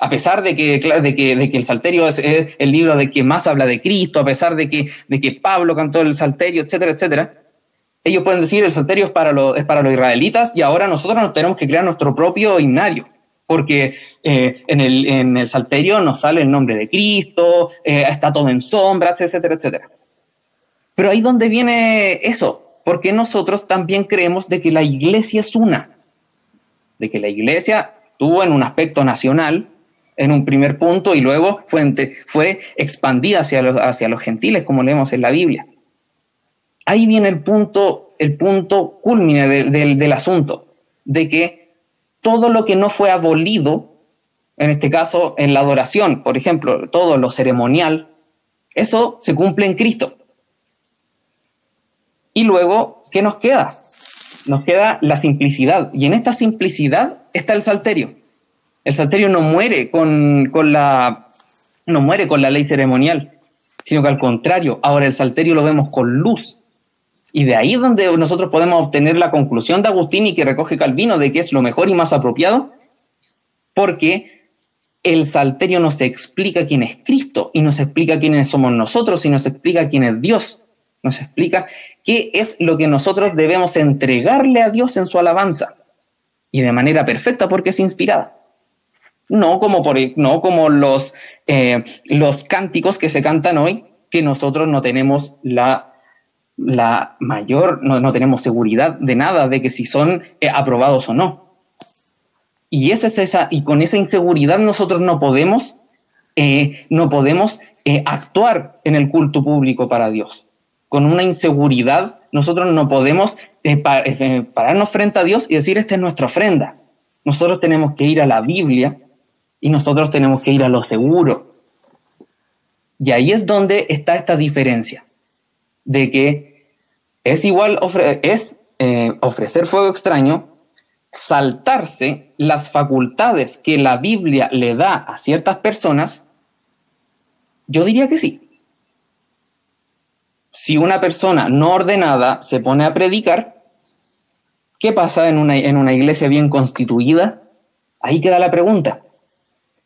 A pesar de que, de que, de que el salterio es, el libro de que más habla de Cristo, a pesar de que, de que Pablo cantó el salterio, etcétera, etcétera, ellos pueden decir el salterio es para, es para los israelitas y ahora nosotros nos tenemos que crear nuestro propio himnario porque eh, en, el, en, el, salterio nos sale el nombre de Cristo, eh, está todo en sombras, etcétera, etcétera. Pero ahí donde viene eso, porque nosotros también creemos de que la iglesia es una, de que la iglesia tuvo en un aspecto nacional, en un primer punto, y luego fue, expandida hacia los, hacia los gentiles, como leemos en la Biblia. Ahí viene el punto, el punto culmine del asunto, de que todo lo que no fue abolido, en este caso en la adoración, por ejemplo, todo lo ceremonial, eso se cumple en Cristo. Y luego, ¿qué nos queda? Nos queda la simplicidad. Y en esta simplicidad está el salterio. El salterio no muere con, la, no muere con la ley ceremonial, sino que al contrario, ahora el salterio lo vemos con luz. Y de ahí es donde nosotros podemos obtener la conclusión de Agustín y que recoge Calvino de que es lo mejor y más apropiado, porque el salterio nos explica quién es Cristo y nos explica quiénes somos nosotros y nos explica quién es Dios nos explica qué es lo que nosotros debemos entregarle a Dios en su alabanza. Y de manera perfecta porque es inspirada. No como, por, no como los, eh, los cánticos que se cantan hoy, que nosotros no tenemos la, la mayor, no, tenemos seguridad de nada de que si son eh, aprobados o no. Y, esa es esa, y con esa inseguridad nosotros no podemos, eh, no podemos actuar en el culto público para Dios con una inseguridad, nosotros no podemos eh, eh, pararnos frente a Dios y decir, esta es nuestra ofrenda. Nosotros tenemos que ir a la Biblia y nosotros tenemos que ir a lo seguro. Y ahí es donde está esta diferencia, de que es igual, es eh, ofrecer fuego extraño, saltarse las facultades que la Biblia le da a ciertas personas, yo diría que sí si una persona no ordenada se pone a predicar, ¿qué pasa en una, en una iglesia bien constituida? Ahí queda la pregunta.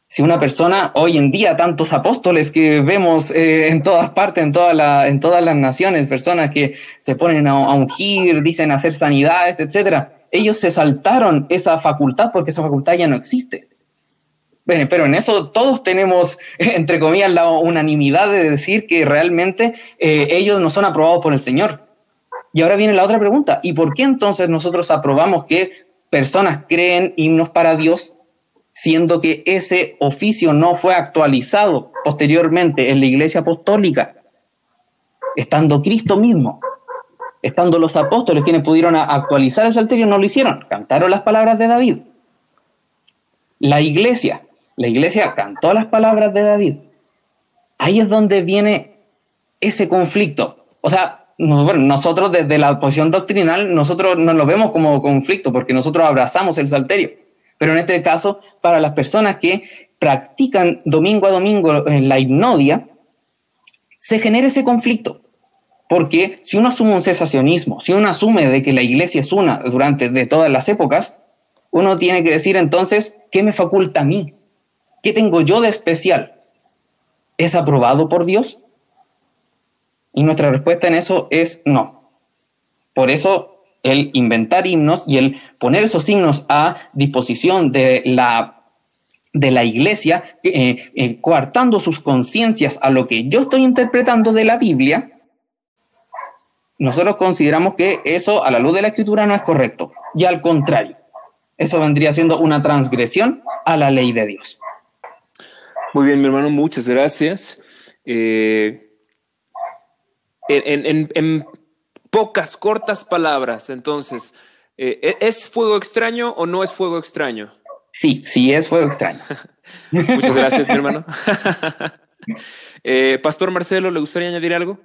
Si una persona, hoy en día, tantos apóstoles que vemos eh, en todas partes, en, toda en todas las naciones, personas que se ponen a, a ungir, dicen hacer sanidades, etcétera, ellos se saltaron esa facultad porque esa facultad ya no existe. Pero en eso todos tenemos, entre comillas, la unanimidad de decir que realmente eh, ellos no son aprobados por el Señor. Y ahora viene la otra pregunta, ¿y por qué entonces nosotros aprobamos que personas creen himnos para Dios siendo que ese oficio no fue actualizado posteriormente en la iglesia apostólica, estando Cristo mismo, estando los apóstoles quienes pudieron actualizar el salterio, no lo hicieron, cantaron las palabras de David. La iglesia, la iglesia cantó las palabras de David. Ahí es donde viene ese conflicto. O sea, nosotros desde la posición doctrinal, nosotros no lo vemos como conflicto porque nosotros abrazamos el salterio. Pero en este caso, para las personas que practican domingo a domingo la hipnodia, se genera ese conflicto. Porque si uno asume un cesacionismo, si uno asume de que la iglesia es una durante de todas las épocas, uno tiene que decir entonces, ¿qué me faculta a mí? ¿Qué tengo yo de especial? ¿Es aprobado por Dios? Y nuestra respuesta en eso es no. Por eso el inventar himnos y el poner esos signos a disposición de la, de la iglesia, eh, eh, coartando sus conciencias a lo que yo estoy interpretando de la Biblia, nosotros consideramos que eso a la luz de la escritura no es correcto. Y al contrario, eso vendría siendo una transgresión a la ley de Dios. Muy bien, mi hermano, muchas gracias. Eh, en, pocas, cortas palabras, entonces, eh, ¿e-, ¿es fuego extraño o no es fuego extraño? Sí, sí es fuego extraño. muchas gracias, mi hermano. Eh, Pastor Marcelo, ¿le gustaría añadir algo?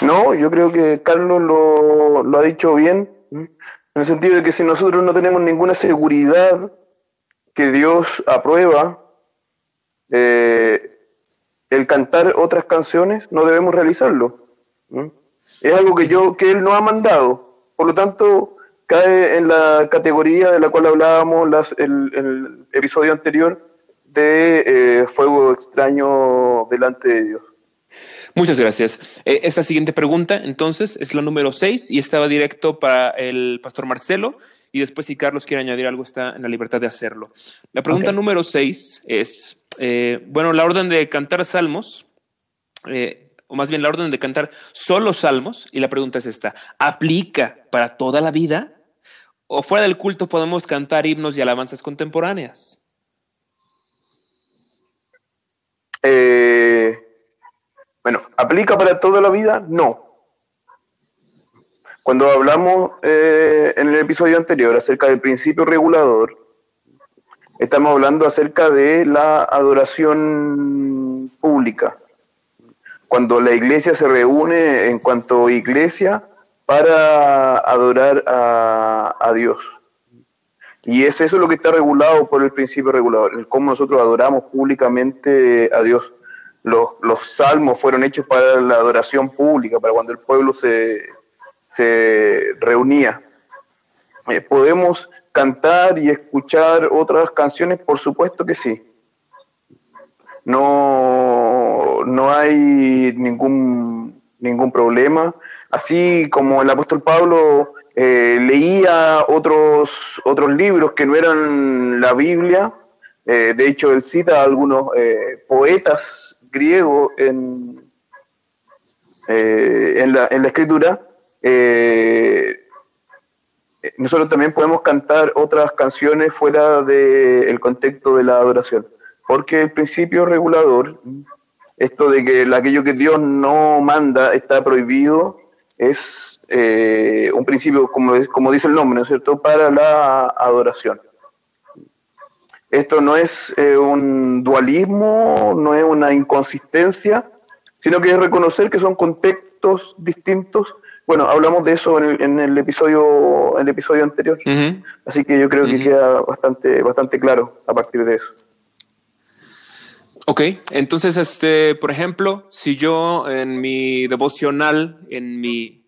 No, yo creo que Carlos lo, lo ha dicho bien en el sentido de que si nosotros no tenemos ninguna seguridad que Dios aprueba eh, el cantar otras canciones, no debemos realizarlo. Es algo que yo que Él no ha mandado. Por lo tanto, cae en la categoría de la cual hablábamos en el, episodio anterior de eh, fuego extraño delante de Dios. Muchas gracias. Eh, esta siguiente pregunta, entonces, es la número seis y estaba directo para el pastor Marcelo. Y después, si Carlos quiere añadir algo, está en la libertad de hacerlo. La pregunta número seis es: eh, bueno, la orden de cantar salmos, eh, o más bien la orden de cantar solo salmos, y la pregunta es esta: ¿aplica para toda la vida? ¿O fuera del culto podemos cantar himnos y alabanzas contemporáneas? Eh bueno, ¿aplica para toda la vida? No. Cuando hablamos en el episodio anterior acerca del principio regulador, estamos hablando acerca de la adoración pública. Cuando la iglesia se reúne en cuanto a iglesia para adorar a, a Dios. Y es eso lo que está regulado por el principio regulador, el cómo nosotros adoramos públicamente a Dios los, los, salmos fueron hechos para la adoración pública, para cuando el pueblo se, se reunía. Eh, ¿Podemos cantar y escuchar otras canciones? Por supuesto que sí. No, no hay ningún, ningún problema. Así como el apóstol Pablo eh, leía otros, otros libros que no eran la Biblia, eh, de hecho él cita a algunos poetas griego en, eh, en, la, en, la, escritura, eh, nosotros también podemos cantar otras canciones fuera del contexto de la adoración, porque el principio regulador, esto de que aquello que Dios no manda está prohibido, es eh, un principio, como, como dice el nombre, ¿no es cierto?, para la adoración. Esto no es eh, un dualismo, no es una inconsistencia, sino que es reconocer que son contextos distintos. Bueno, hablamos de eso en el, episodio, en el episodio anterior, así que yo creo que queda bastante, bastante claro a partir de eso. Ok, entonces, este, por ejemplo, si yo en mi devocional, en mi,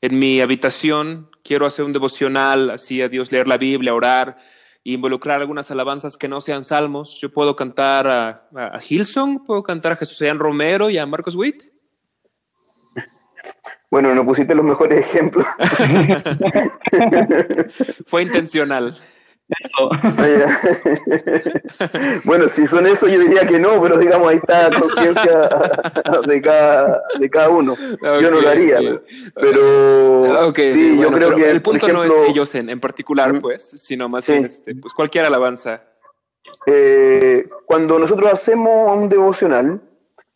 en mi habitación, quiero hacer un devocional, así a Dios, leer la Biblia, orar, involucrar algunas alabanzas que no sean salmos. Yo puedo cantar a, a Hilson, puedo cantar a Jesús Romero y a Marcos Witt. Bueno, no pusiste los mejores ejemplos. Fue intencional. bueno, si son eso, yo diría que no, pero digamos, ahí está la conciencia de cada, de cada uno. yo no lo haría, pero sí, yo creo que. El punto no es ellos en, en particular, pues, sino más bien este, pues cualquier alabanza eh, cuando nosotros hacemos un devocional,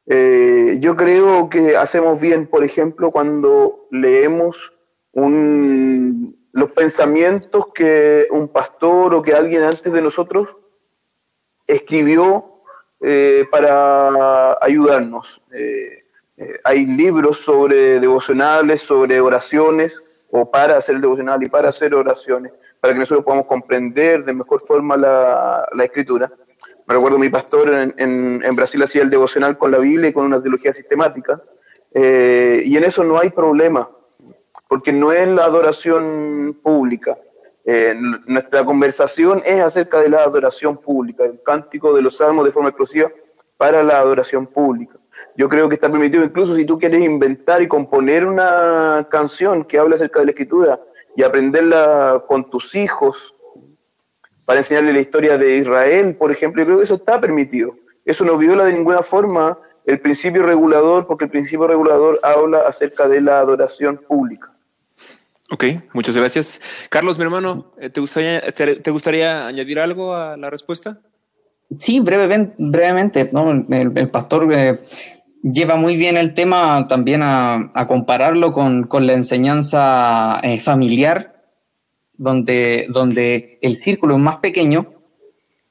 eh, yo creo que hacemos bien, por ejemplo, cuando leemos los pensamientos que un pastor o que alguien antes de nosotros escribió eh, para ayudarnos. hay libros sobre devocionales, sobre oraciones, o para hacer devocional y para hacer oraciones para que nosotros podamos comprender de mejor forma la escritura. Me recuerdo mi pastor en, Brasil hacía el devocional con la Biblia y con una teología sistemática, eh, y en eso no hay problema, porque no es la adoración pública. Eh, nuestra conversación es acerca de la adoración pública, el cántico de los salmos de forma exclusiva para la adoración pública. Yo creo que está permitido, incluso si tú quieres inventar y componer una canción que hable acerca de la escritura, y aprenderla con tus hijos para enseñarle la historia de Israel, por ejemplo, yo creo que eso está permitido. Eso no viola de ninguna forma el principio regulador, porque el principio regulador habla acerca de la adoración pública. Ok, muchas gracias. Carlos, mi hermano, eh, ¿te gustaría, te gustaría añadir algo a la respuesta? Sí, brevemente, brevemente ¿no? el, pastor eh, lleva muy bien el tema también a, compararlo con, la enseñanza eh, familiar, donde, donde el círculo es más pequeño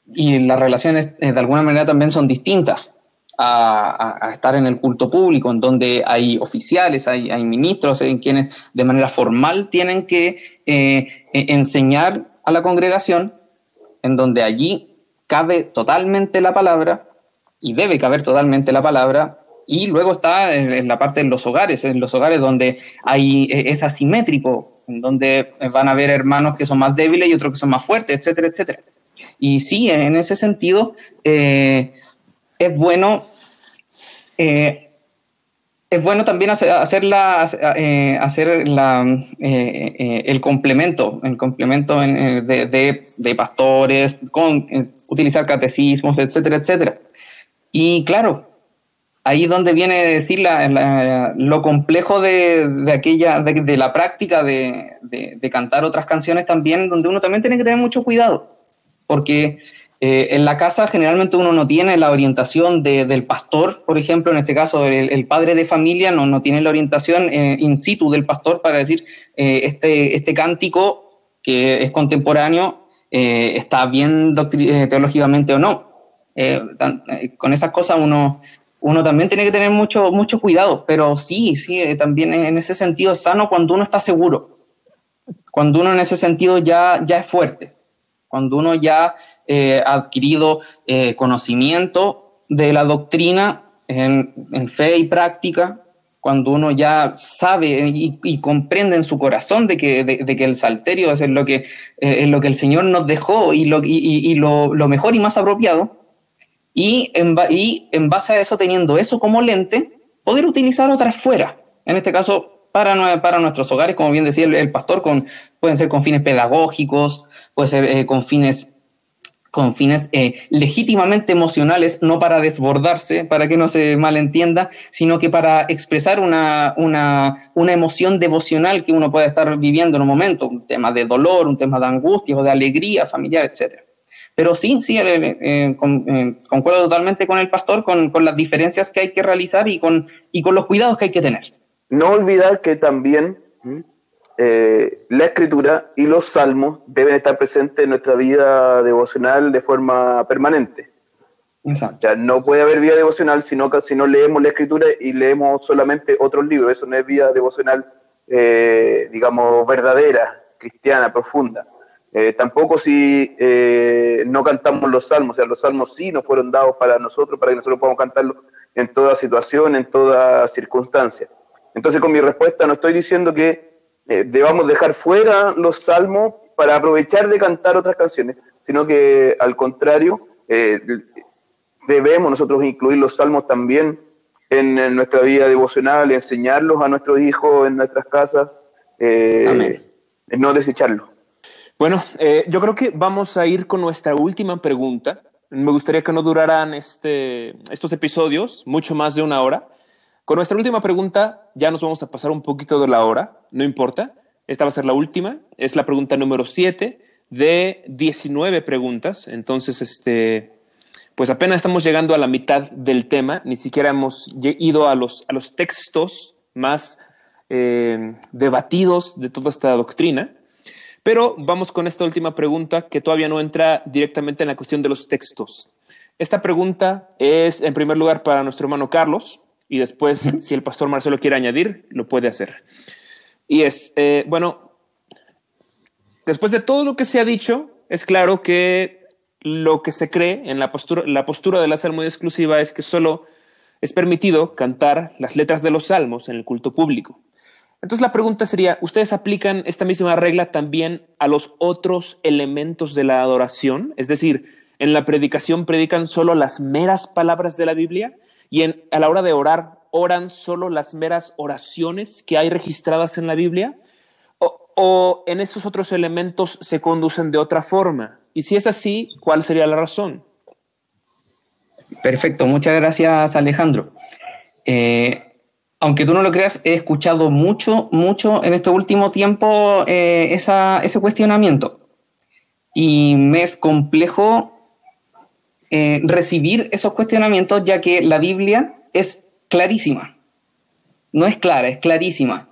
y las relaciones eh, de alguna manera también son distintas a, estar en el culto público, en donde hay oficiales, hay, ministros en quienes de manera formal tienen que eh, enseñar a la congregación, en donde allí cabe totalmente la palabra y debe caber totalmente la palabra y luego está en, la parte de los hogares, en los hogares donde hay, eh, es asimétrico, en donde van a haber hermanos que son más débiles y otros que son más fuertes, etcétera, etcétera. Y sí, en ese sentido, eh, es bueno. Eh, es bueno también hacer, la, hacer la, el complemento, el complemento de, de, pastores, con utilizar catecismos, etcétera, etcétera. Y claro, ahí donde viene a decir lo complejo de, aquella, de, la práctica de, cantar otras canciones también, donde uno también tiene que tener mucho cuidado, porque eh, en la casa generalmente uno no tiene la orientación del pastor, por ejemplo, en este caso el, padre de familia no, no tiene la orientación eh, in situ del pastor para decir eh, este, este cántico que es contemporáneo está bien teológicamente o no. con esas cosas uno uno también tiene que tener mucho, mucho cuidado, pero sí, sí, eh, también en ese sentido es sano cuando uno está seguro, cuando uno en ese sentido ya, ya es fuerte, cuando uno ya eh, ha adquirido eh, conocimiento de la doctrina en, fe y práctica, cuando uno ya sabe y, comprende en su corazón de que, de, que el salterio es lo que, lo que el Señor nos dejó y, lo, y lo, lo mejor y más apropiado, y en, y en base a eso, teniendo eso como lente, poder utilizar otras fuera. En este caso, para, para nuestros hogares, como bien decía el, pastor, con, pueden ser con fines pedagógicos, puede ser eh, con fines con fines eh, legítimamente emocionales, no para desbordarse, para que no se malentienda, sino que para expresar una, una, una, emoción devocional que uno puede estar viviendo en un momento, un tema de dolor, un tema de angustia o de alegría familiar, etc. Pero sí, sí, eh, eh, concuerdo totalmente con el pastor, con, con, las diferencias que hay que realizar y con, y con los cuidados que hay que tener. No olvidar que también eh, la escritura y los salmos deben estar presentes en nuestra vida devocional de forma permanente. Exacto. O sea, no puede haber vida devocional si no, si no leemos la escritura y leemos solamente otros libros. Eso no es vida devocional, digamos, verdadera, cristiana, profunda. Eh, tampoco si eh, no cantamos los salmos, o sea, los salmos sí nos fueron dados para nosotros, para que nosotros podamos cantarlos en toda situación, en toda circunstancia. Entonces, con mi respuesta no estoy diciendo que eh, debamos dejar fuera los salmos para aprovechar de cantar otras canciones, sino que al contrario, debemos nosotros incluir los salmos también en, en, nuestra vida devocional, enseñarlos a nuestros hijos en nuestras casas, no desecharlos. Bueno, eh, yo creo que vamos a ir con nuestra última pregunta. Me gustaría que no duraran este, estos episodios mucho más de una hora. Con nuestra última pregunta ya nos vamos a pasar un poquito de la hora, no importa. Esta va a ser la última. Es la pregunta número 7 de 19 preguntas. Entonces, este, pues apenas estamos llegando a la mitad del tema, ni siquiera hemos ido a los, a los textos más eh, debatidos de toda esta doctrina. Pero vamos con esta última pregunta que todavía no entra directamente en la cuestión de los textos. Esta pregunta es, en primer lugar, para nuestro hermano Carlos, y después, si el pastor Marcelo quiere añadir, lo puede hacer. Y es, eh, bueno, después de todo lo que se ha dicho, es claro que lo que se cree en la postura, la postura de la salmo exclusiva es que solo es permitido cantar las letras de los salmos en el culto público. Entonces la pregunta sería, ¿ustedes aplican esta misma regla también a los otros elementos de la adoración? Es decir, en la predicación predican solo las meras palabras de la Biblia y a la hora de orar oran solo las meras oraciones que hay registradas en la Biblia o, o en esos otros elementos se conducen de otra forma. Y si es así, ¿cuál sería la razón? Perfecto, muchas gracias Alejandro. Eh, aunque tú no lo creas, he escuchado mucho, mucho en este último tiempo eh, ese cuestionamiento. Y me es complejo eh, recibir esos cuestionamientos ya que la Biblia es clarísima. No es clara, es clarísima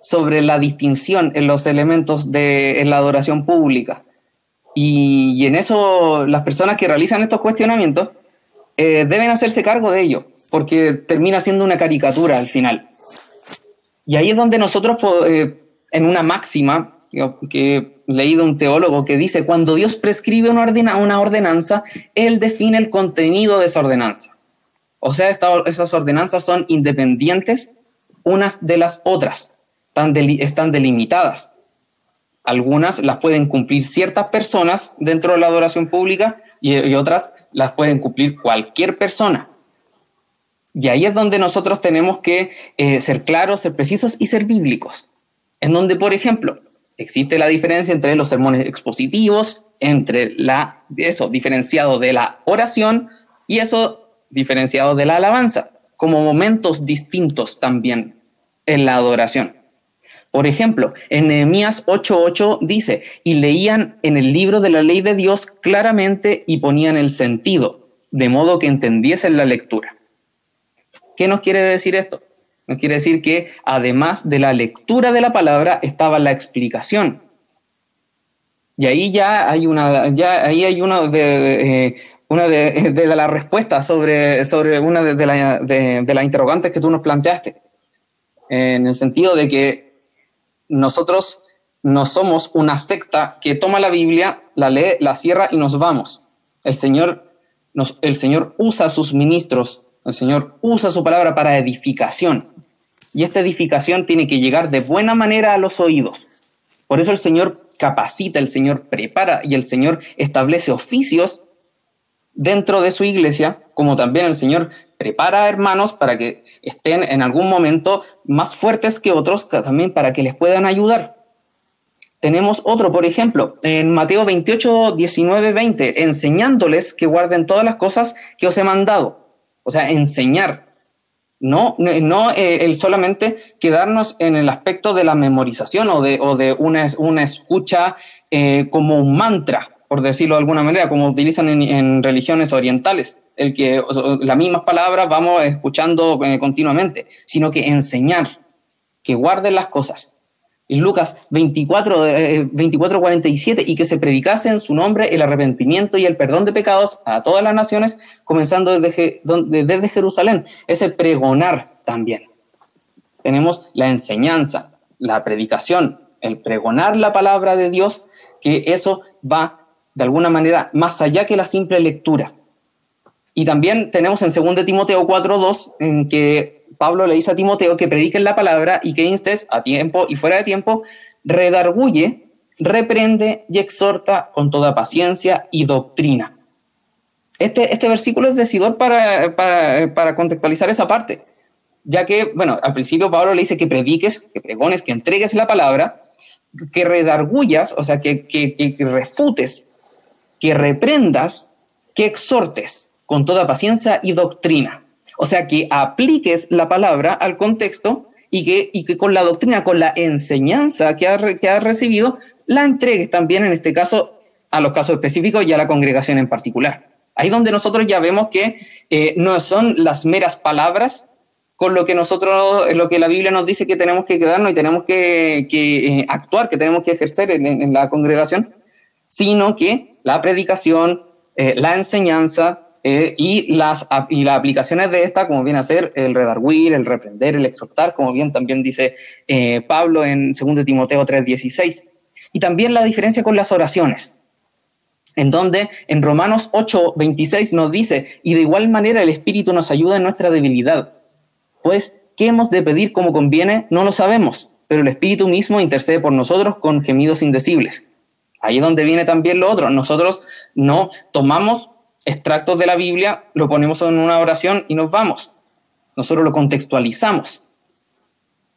sobre la distinción en los elementos de la adoración pública. Y, en eso las personas que realizan estos cuestionamientos eh, deben hacerse cargo de ello, porque termina siendo una caricatura al final. Y ahí es donde nosotros, eh, en una máxima que he leído un teólogo que dice, cuando Dios prescribe una, ordenanza, Él define el contenido de esa ordenanza. O sea, esas ordenanzas son independientes unas de las otras, están delimitadas. Algunas las pueden cumplir ciertas personas dentro de la adoración pública y, otras las pueden cumplir cualquier persona. Y ahí es donde nosotros tenemos que eh, ser claros, ser precisos y ser bíblicos. En donde, por ejemplo, existe la diferencia entre los sermones expositivos, entre la, eso diferenciado de la oración y eso diferenciado de la alabanza, como momentos distintos también en la adoración. Por ejemplo, en Nehemías 8:8 dice, y leían en el libro de la ley de Dios claramente y ponían el sentido, de modo que entendiesen la lectura. ¿Qué nos quiere decir esto? Nos quiere decir que además de la lectura de la palabra estaba la explicación. Y ahí ya hay una, ya ahí hay una de, eh, una de, las respuestas sobre, sobre una de, de las interrogantes que tú nos planteaste. En el sentido de que nosotros no somos una secta que toma la Biblia, la lee, la cierra y nos vamos. El Señor, nos, el Señor usa a sus ministros, el Señor usa su palabra para edificación. Y esta edificación tiene que llegar de buena manera a los oídos. Por eso el Señor capacita, el Señor prepara y el Señor establece oficios dentro de su iglesia, como también el Señor prepara a hermanos para que estén en algún momento más fuertes que otros, también para que les puedan ayudar. Tenemos otro, por ejemplo, en Mateo 28, 19, 20, enseñándoles que guarden todas las cosas que os he mandado. O sea, enseñar. No, no eh, el solamente quedarnos en el aspecto de la memorización o de, o de una, una escucha eh, como un mantra, por decirlo de alguna manera, como utilizan en, religiones orientales, el que las mismas palabras vamos escuchando eh, continuamente, sino que enseñar, que guarden las cosas. Lucas 24, 24, 47, y que se predicase en su nombre el arrepentimiento y el perdón de pecados a todas las naciones, comenzando desde, desde Jerusalén. Ese pregonar también. Tenemos la enseñanza, la predicación, el pregonar la palabra de Dios, que eso va de alguna manera más allá que la simple lectura. Y también tenemos en 2 Timoteo 4.2 en que Pablo le dice a Timoteo que prediquen la palabra y que instes a tiempo y fuera de tiempo, redarguye, reprende y exhorta con toda paciencia y doctrina. Este, este versículo es decidor para, para, contextualizar esa parte, ya que, bueno, al principio Pablo le dice que prediques, que pregones, que entregues la palabra, que redargullas, o sea, que, que, que refutes que reprendas, que exhortes con toda paciencia y doctrina. O sea, que apliques la palabra al contexto y que, y que con la doctrina, con la enseñanza que ha, que ha recibido, la entregues también, en este caso, a los casos específicos y a la congregación en particular. Ahí donde nosotros ya vemos que eh, no son las meras palabras con lo que nosotros, lo que la Biblia nos dice que tenemos que quedarnos y tenemos que, que eh, actuar, que tenemos que ejercer en, la congregación, sino que la predicación, eh, la enseñanza y, las, y las aplicaciones de esta, como viene a ser el redarguir, el reprender, el exhortar, como bien también dice Pablo en 2 Timoteo 3:16. Y también la diferencia con las oraciones en donde en Romanos 8, 26 nos dice, y de igual manera el Espíritu nos ayuda en nuestra debilidad. Pues, ¿qué hemos de pedir como conviene? No lo sabemos, pero el Espíritu mismo intercede por nosotros con gemidos indecibles. Ahí es donde viene también lo otro. Nosotros no tomamos extractos de la Biblia, lo ponemos en una oración y nos vamos. Nosotros lo contextualizamos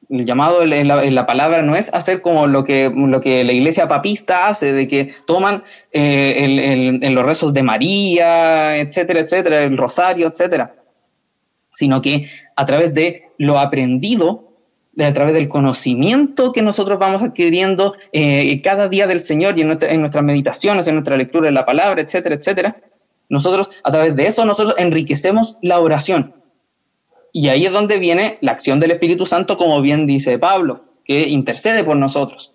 el llamado en la, palabra no es hacer como lo que, lo que la iglesia papista hace, de que toman eh, en los rezos de María, etcétera, etcétera, el rosario, etcétera, sino que a través de lo aprendido, a través del conocimiento que nosotros vamos adquiriendo eh, cada día del Señor y en, en nuestras meditaciones, en nuestra lectura de la palabra, etcétera, etcétera, nosotros a través de eso nosotros enriquecemos la oración y ahí es donde viene la acción del Espíritu Santo, como bien dice Pablo, que intercede por nosotros.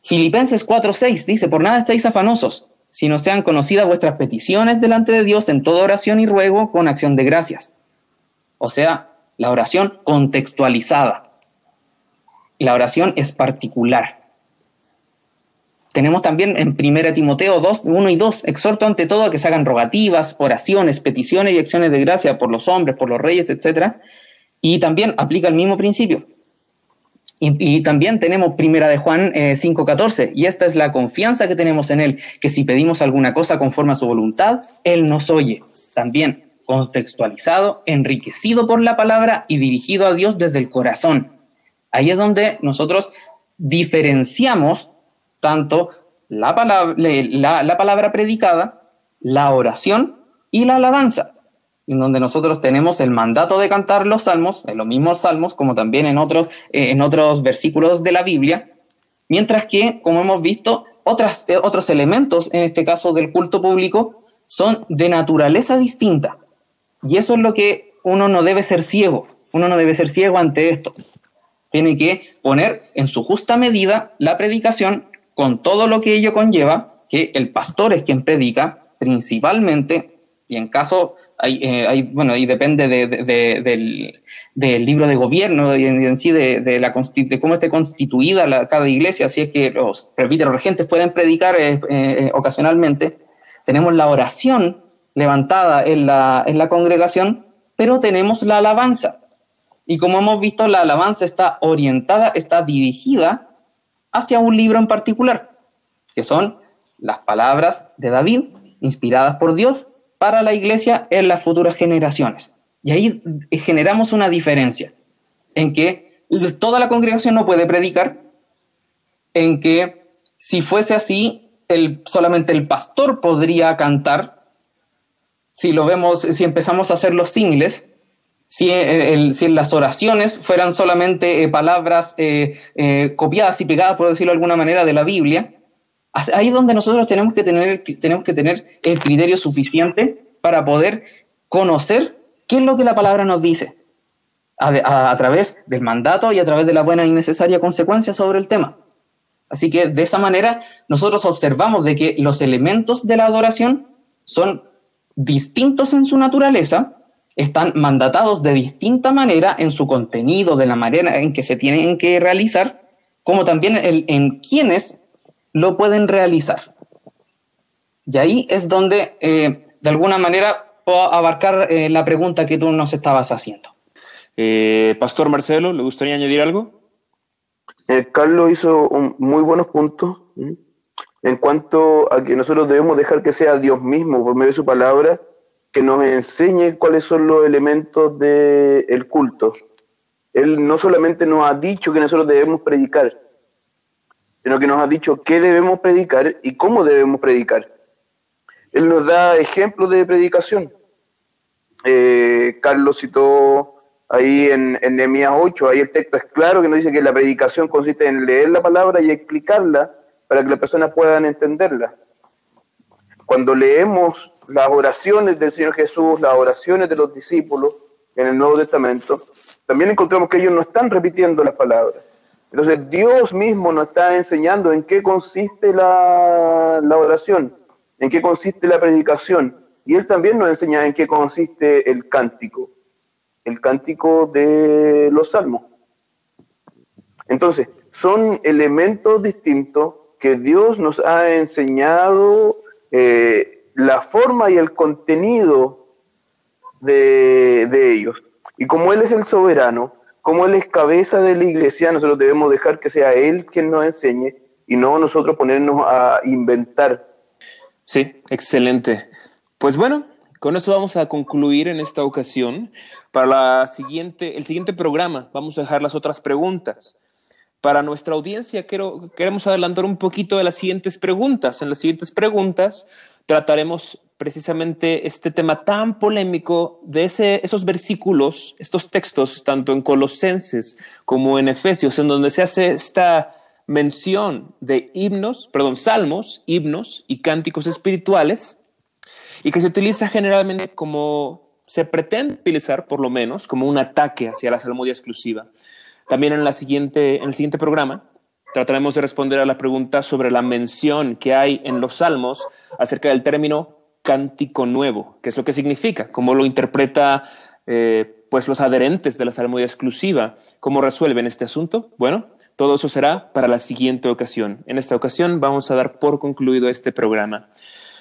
Filipenses 4:6 dice, por nada estáis afanosos, sino sean conocidas vuestras peticiones delante de Dios en toda oración y ruego con acción de gracias. O sea, la oración contextualizada. La oración es particular. Tenemos también en 1 Timoteo 2, 1 y 2, exhorto ante todo a que se hagan rogativas, oraciones, peticiones y acciones de gracia por los hombres, por los reyes, etc. Y también aplica el mismo principio. Y, también tenemos primera de Juan 5.14, eh, y esta es la confianza que tenemos en Él, que si pedimos alguna cosa conforme a su voluntad, Él nos oye. También contextualizado, enriquecido por la palabra y dirigido a Dios desde el corazón. Ahí es donde nosotros diferenciamos tanto la palabra, la, palabra predicada, la oración y la alabanza, en donde nosotros tenemos el mandato de cantar los salmos, en los mismos salmos, como también en otros, eh, en otros versículos de la Biblia, mientras que, como hemos visto, otras, eh, otros elementos, en este caso del culto público, son de naturaleza distinta. Y eso es lo que uno no debe ser ciego, uno no debe ser ciego ante esto. Tiene que poner en su justa medida la predicación con todo lo que ello conlleva, que el pastor es quien predica principalmente, y en caso, hay, eh, bueno, y depende del, libro de gobierno y en, sí de, la, cómo esté constituida cada iglesia, si es que los presbíteros regentes pueden predicar eh, eh, ocasionalmente, tenemos la oración levantada en la, en la congregación, pero tenemos la alabanza. Y como hemos visto, la alabanza está orientada, está dirigida hacia un libro en particular, que son las palabras de David, inspiradas por Dios para la iglesia en las futuras generaciones. Y ahí generamos una diferencia en que toda la congregación no puede predicar, en que si fuese así, el, solamente el pastor podría cantar. Si lo vemos, si empezamos a hacer los singles, si, en las oraciones fueran solamente eh, palabras eh, eh, copiadas y pegadas, por decirlo de alguna manera, de la Biblia, ahí es donde nosotros tenemos que tener, tenemos que tener el criterio suficiente para poder conocer qué es lo que la palabra nos dice a, a través del mandato y a través de la buena y necesaria consecuencia sobre el tema. Así que de esa manera nosotros observamos de que los elementos de la adoración son distintos en su naturaleza, están mandatados de distinta manera en su contenido, de la manera en que se tienen que realizar, como también en quienes lo pueden realizar. Y ahí es donde, eh, de alguna manera, puedo abarcar eh, la pregunta que tú nos estabas haciendo. Eh, Pastor Marcelo, ¿le gustaría añadir algo? Carlos hizo muy buenos puntos en cuanto a que nosotros debemos dejar que sea Dios mismo, por medio de su palabra, que nos enseñe cuáles son los elementos del culto. Él no solamente nos ha dicho que nosotros debemos predicar, sino que nos ha dicho qué debemos predicar y cómo debemos predicar. Él nos da ejemplos de predicación. Eh, Carlos citó ahí en, en Nehemías 8, ahí el texto es claro que nos dice que la predicación consiste en leer la palabra y explicarla para que las personas puedan entenderla. Cuando leemos las oraciones del Señor Jesús, las oraciones de los discípulos en el Nuevo Testamento, también encontramos que ellos no están repitiendo las palabras. Entonces Dios mismo nos está enseñando en qué consiste la, oración, en qué consiste la predicación. Y Él también nos enseña en qué consiste el cántico, el cántico de los salmos. Entonces, son elementos distintos que Dios nos ha enseñado eh, la forma y el contenido de, de ellos. Y como Él es el soberano, como Él es cabeza de la iglesia, nosotros debemos dejar que sea Él quien nos enseñe y no nosotros ponernos a inventar. Sí, excelente. Pues bueno, con eso vamos a concluir en esta ocasión. Para la siguiente, el siguiente programa vamos a dejar las otras preguntas. Para nuestra audiencia quiero, queremos adelantar un poquito de las siguientes preguntas. En las siguientes preguntas trataremos precisamente este tema tan polémico de ese, esos versículos, estos textos, tanto en Colosenses como en Efesios, en donde se hace esta mención de himnos, perdón, salmos, himnos y cánticos espirituales, y que se utiliza generalmente como se pretende utilizar, por lo menos, como un ataque hacia la salmodia exclusiva. También en, la siguiente, en el siguiente programa trataremos de responder a la pregunta sobre la mención que hay en los salmos acerca del término cántico nuevo, qué es lo que significa, cómo lo interpreta eh, pues los adherentes de la salmodia exclusiva, cómo resuelven este asunto. Bueno, todo eso será para la siguiente ocasión. En esta ocasión vamos a dar por concluido este programa.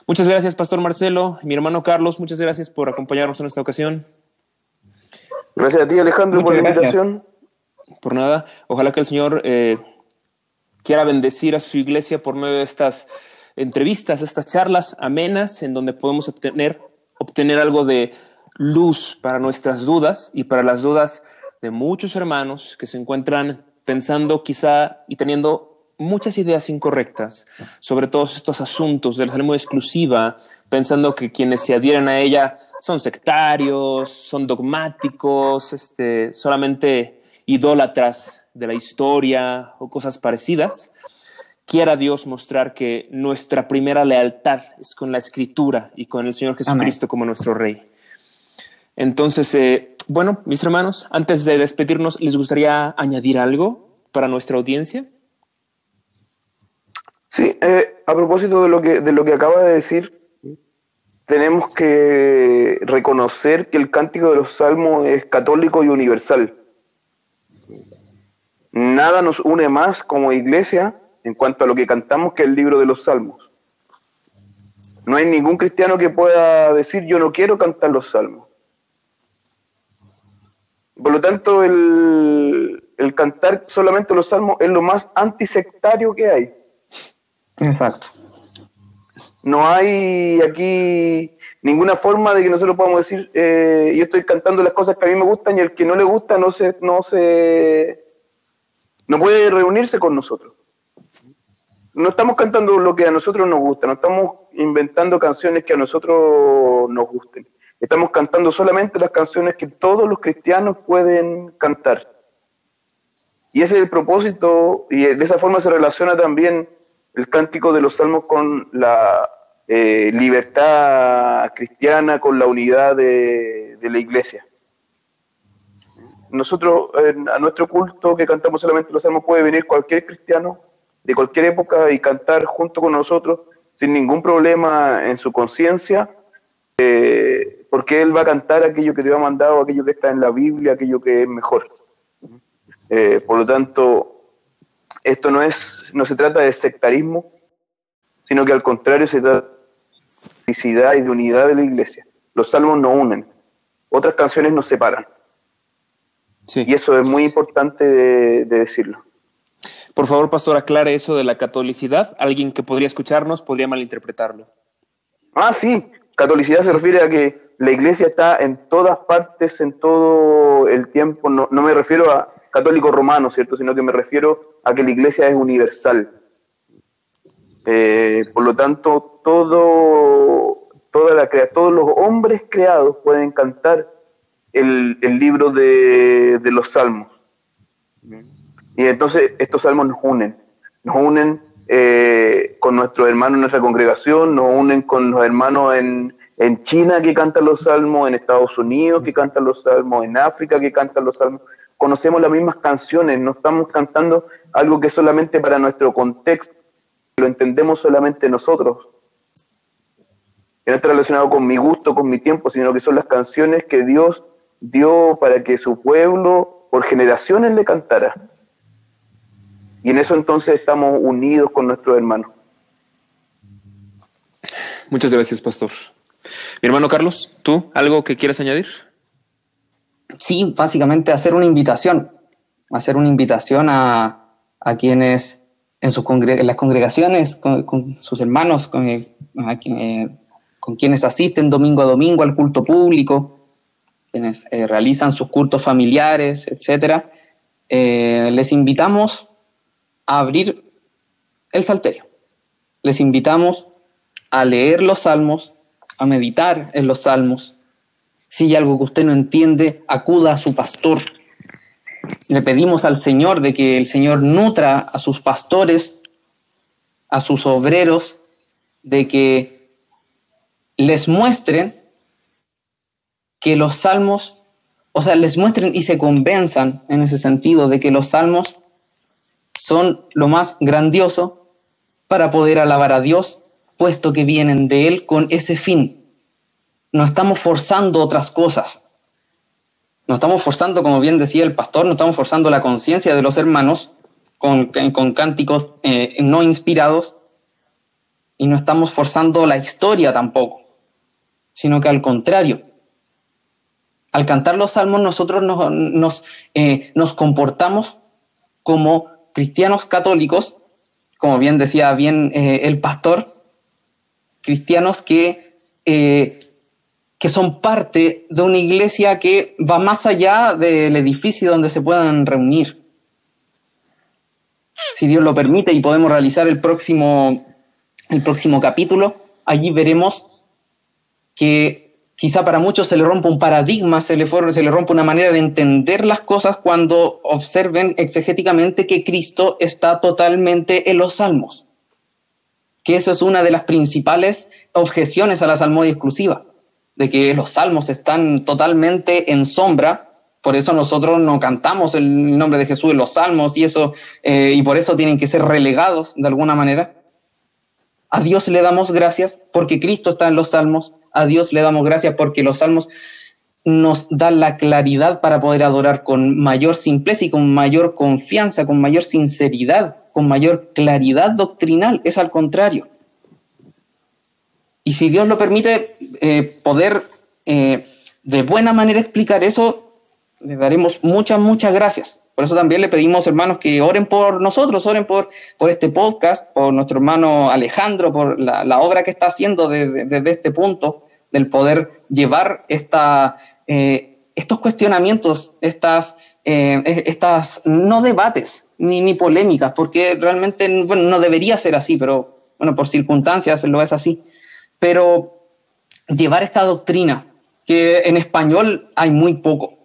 Muchas gracias, Pastor Marcelo. Mi hermano Carlos, muchas gracias por acompañarnos en esta ocasión. Gracias a ti, Alejandro, por la invitación. Por nada. Ojalá que el Señor eh, quiera bendecir a su iglesia por medio de estas entrevistas, estas charlas amenas en donde podemos obtener, obtener algo de luz para nuestras dudas y para las dudas de muchos hermanos que se encuentran pensando quizá y teniendo muchas ideas incorrectas sobre todos estos asuntos de la salud exclusiva, pensando que quienes se adhieren a ella son sectarios, son dogmáticos, este, solamente idólatras de la historia o cosas parecidas. Quiera Dios mostrar que nuestra primera lealtad es con la Escritura y con el Señor Jesucristo como nuestro Rey. Entonces, eh, bueno, mis hermanos, antes de despedirnos, ¿les gustaría añadir algo para nuestra audiencia? Sí, eh, a propósito de lo, que, de lo que acaba de decir, tenemos que reconocer que el cántico de los salmos es católico y universal. Nada nos une más como iglesia en cuanto a lo que cantamos que el libro de los salmos. No hay ningún cristiano que pueda decir yo no quiero cantar los salmos. Por lo tanto, el, el cantar solamente los salmos es lo más antisectario que hay. Exacto. No hay aquí ninguna forma de que nosotros podamos decir, eh, yo estoy cantando las cosas que a mí me gustan y el que no le gusta no se, no se, no puede reunirse con nosotros. No estamos cantando lo que a nosotros nos gusta, no estamos inventando canciones que a nosotros nos gusten. Estamos cantando solamente las canciones que todos los cristianos pueden cantar. Y ese es el propósito, y de esa forma se relaciona también el cántico de los salmos con la eh, libertad cristiana, con la unidad de, la iglesia. Nosotros, a nuestro culto que cantamos solamente los salmos, puede venir cualquier cristiano de cualquier época y cantar junto con nosotros sin ningún problema en su conciencia, eh, porque él va a cantar aquello que te ha mandado, aquello que está en la Biblia, aquello que es mejor. Eh, por lo tanto, esto no, es, no se trata de sectarismo, sino que al contrario se trata de felicidad y de unidad de la iglesia. Los salmos no unen, otras canciones nos separan. Y eso es muy importante de, decirlo. Por favor, pastor, aclare eso de la catolicidad. Alguien que podría escucharnos podría malinterpretarlo. Ah, sí. Catolicidad se refiere a que la iglesia está en todas partes, en todo el tiempo. No, no me refiero a católico romano, ¿cierto? Sino que me refiero a que la iglesia es universal. Eh, por lo tanto, todo, toda la, todos los hombres creados pueden cantar el, libro de, los salmos. Y entonces estos salmos nos unen, nos unen eh, con nuestros hermanos en nuestra congregación, nos unen con los hermanos en, en China que cantan los salmos, en Estados Unidos que cantan los salmos, en África que cantan los salmos. Conocemos las mismas canciones, no estamos cantando algo que solamente para nuestro contexto, lo entendemos solamente nosotros. Que no está relacionado con mi gusto, con mi tiempo, sino que son las canciones que Dios dio para que su pueblo por generaciones le cantara. Y en eso entonces estamos unidos con nuestros hermanos. Muchas gracias, pastor. Mi hermano Carlos, ¿tú algo que quieras añadir? Sí, básicamente hacer una invitación, hacer una invitación a, quienes en, sus las congregaciones, con, sus hermanos, con, eh, con, quienes asisten domingo a domingo al culto público, quienes eh, realizan sus cultos familiares, etcétera, eh, les invitamos a abrir el salterio. Les invitamos a leer los salmos, a meditar en los salmos. Si hay algo que usted no entiende, acuda a su pastor. Le pedimos al Señor de que el Señor nutra a sus pastores, a sus obreros, de que les muestren que los salmos, o sea, les muestren y se convenzan en ese sentido de que los salmos son lo más grandioso para poder alabar a Dios puesto que vienen de Él con ese fin. No estamos forzando otras cosas. No estamos forzando, como bien decía el pastor, no estamos forzando la conciencia de los hermanos con, cánticos eh, no inspirados y no estamos forzando la historia tampoco, sino que al contrario. Al cantar los salmos nosotros nos, eh, nos comportamos como cristianos católicos, como bien decía bien eh, el pastor, cristianos que, eh, que son parte de una iglesia que va más allá del edificio donde se puedan reunir. Si Dios lo permite y podemos realizar el próximo, el próximo capítulo, allí veremos que quizá para muchos se le rompa un paradigma, se le, se le rompa una manera de entender las cosas cuando observen exegéticamente que Cristo está totalmente en los salmos que eso es una de las principales objeciones a la salmodia exclusiva, de que los salmos están totalmente en sombra, por eso nosotros no cantamos el nombre de Jesús en los salmos y eso, eh, y por eso tienen que ser relegados de alguna manera. A Dios le damos gracias porque Cristo está en los salmos, a Dios le damos gracias porque los salmos nos dan la claridad para poder adorar con mayor simpleza y con mayor confianza, con mayor sinceridad con mayor claridad doctrinal, es al contrario. Y si Dios lo permite, eh, poder eh, de buena manera explicar eso, le daremos muchas, muchas gracias. Por eso también le pedimos, hermanos, que oren por nosotros, oren por, por este podcast, por nuestro hermano Alejandro, por la, obra que está haciendo desde este punto, del poder llevar esta, eh, estos cuestionamientos, estas, estas no debates, ni, ni polémicas, porque realmente no debería ser así, pero bueno, por circunstancias lo es así. Pero llevar esta doctrina, que en español hay muy poco,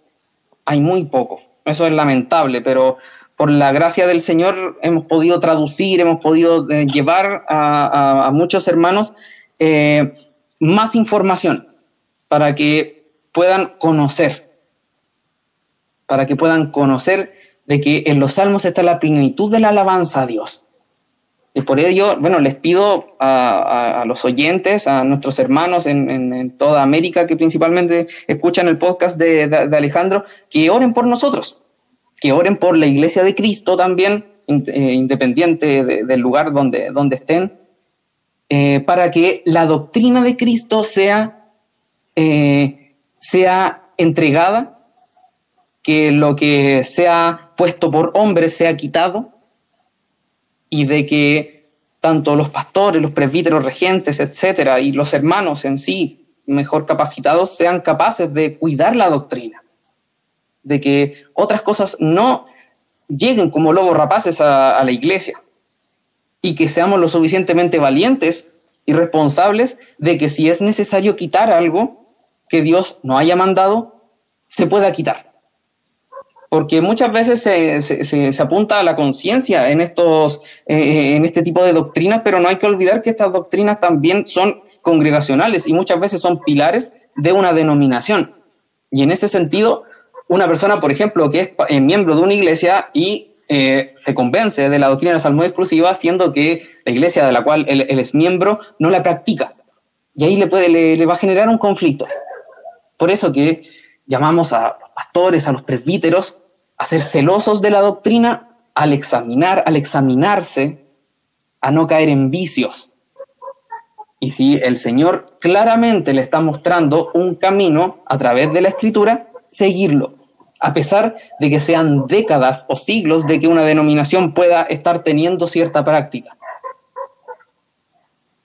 hay muy poco, eso es lamentable, pero por la gracia del Señor hemos podido traducir, hemos podido eh, llevar a, muchos hermanos eh, más información para que puedan conocer, para que puedan conocer de que en los salmos está la plenitud de la alabanza a Dios. Y por ello, bueno, les pido a, los oyentes, a nuestros hermanos en, toda América que principalmente escuchan el podcast de, Alejandro, que oren por nosotros, que oren por la iglesia de Cristo también, eh, independiente del lugar donde, donde estén, eh, para que la doctrina de Cristo sea, eh, sea entregada que lo que sea puesto por hombres sea quitado y de que tanto los pastores, los presbíteros, regentes, etcétera, y los hermanos en sí, mejor capacitados, sean capaces de cuidar la doctrina, de que otras cosas no lleguen como lobos rapaces a, a la iglesia y que seamos lo suficientemente valientes y responsables de que si es necesario quitar algo que Dios no haya mandado, se pueda quitar. Porque muchas veces se, apunta a la conciencia en, estos, eh, en este tipo de doctrinas, pero no hay que olvidar que estas doctrinas también son congregacionales y muchas veces son pilares de una denominación. Y en ese sentido, una persona, por ejemplo, que es eh, miembro de una iglesia y eh, se convence de la doctrina de la salud exclusiva, siendo que la iglesia de la cual él, es miembro no la practica. Y ahí le, puede, le, va a generar un conflicto. Por eso que llamamos a los pastores, a los presbíteros, a ser celosos de la doctrina al examinar, al examinarse, a no caer en vicios. Y si el Señor claramente le está mostrando un camino a través de la escritura, seguirlo a pesar de que sean décadas o siglos de que una denominación pueda estar teniendo cierta práctica.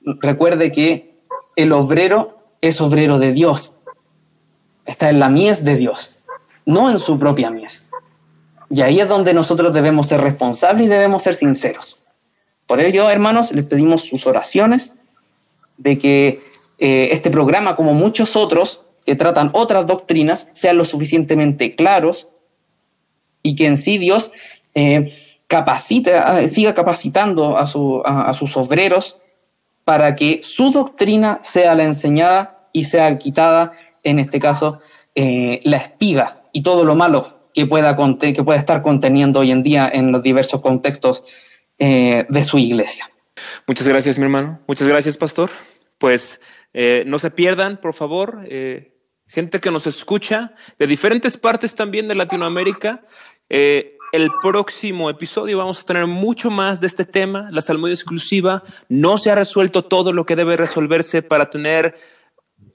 Recuerde que el obrero es obrero de Dios, está en la mies de Dios, no en su propia mies. Y ahí es donde nosotros debemos ser responsables y debemos ser sinceros. Por ello, hermanos, les pedimos sus oraciones de que eh, este programa, como muchos otros, que tratan otras doctrinas sean lo suficientemente claros y que en sí Dios eh, eh, siga capacitando a, sus obreros para que su doctrina sea la enseñada y sea quitada, en este caso, eh, la espiga y todo lo malo que pueda, que pueda estar conteniendo hoy en día en los diversos contextos de su iglesia. Muchas gracias, mi hermano. Muchas gracias, pastor. Pues no se pierdan, por favor, gente que nos escucha de diferentes partes también de Latinoamérica. Eh, el próximo episodio vamos a tener mucho más de este tema, la salud exclusiva. No se ha resuelto todo lo que debe resolverse para tener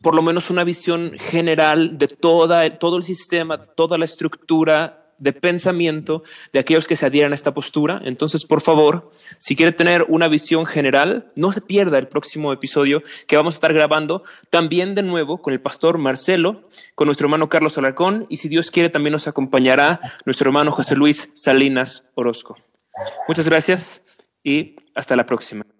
por lo menos una visión general de toda, todo el sistema, toda la estructura de pensamiento de aquellos que se adhieran a esta postura. Entonces, por favor, si quiere tener una visión general, no se pierda el próximo episodio que vamos a estar grabando también de nuevo con el pastor Marcelo, con nuestro hermano Carlos Alarcón y si Dios quiere también nos acompañará nuestro hermano José Luis Salinas Orozco. Muchas gracias y hasta la próxima.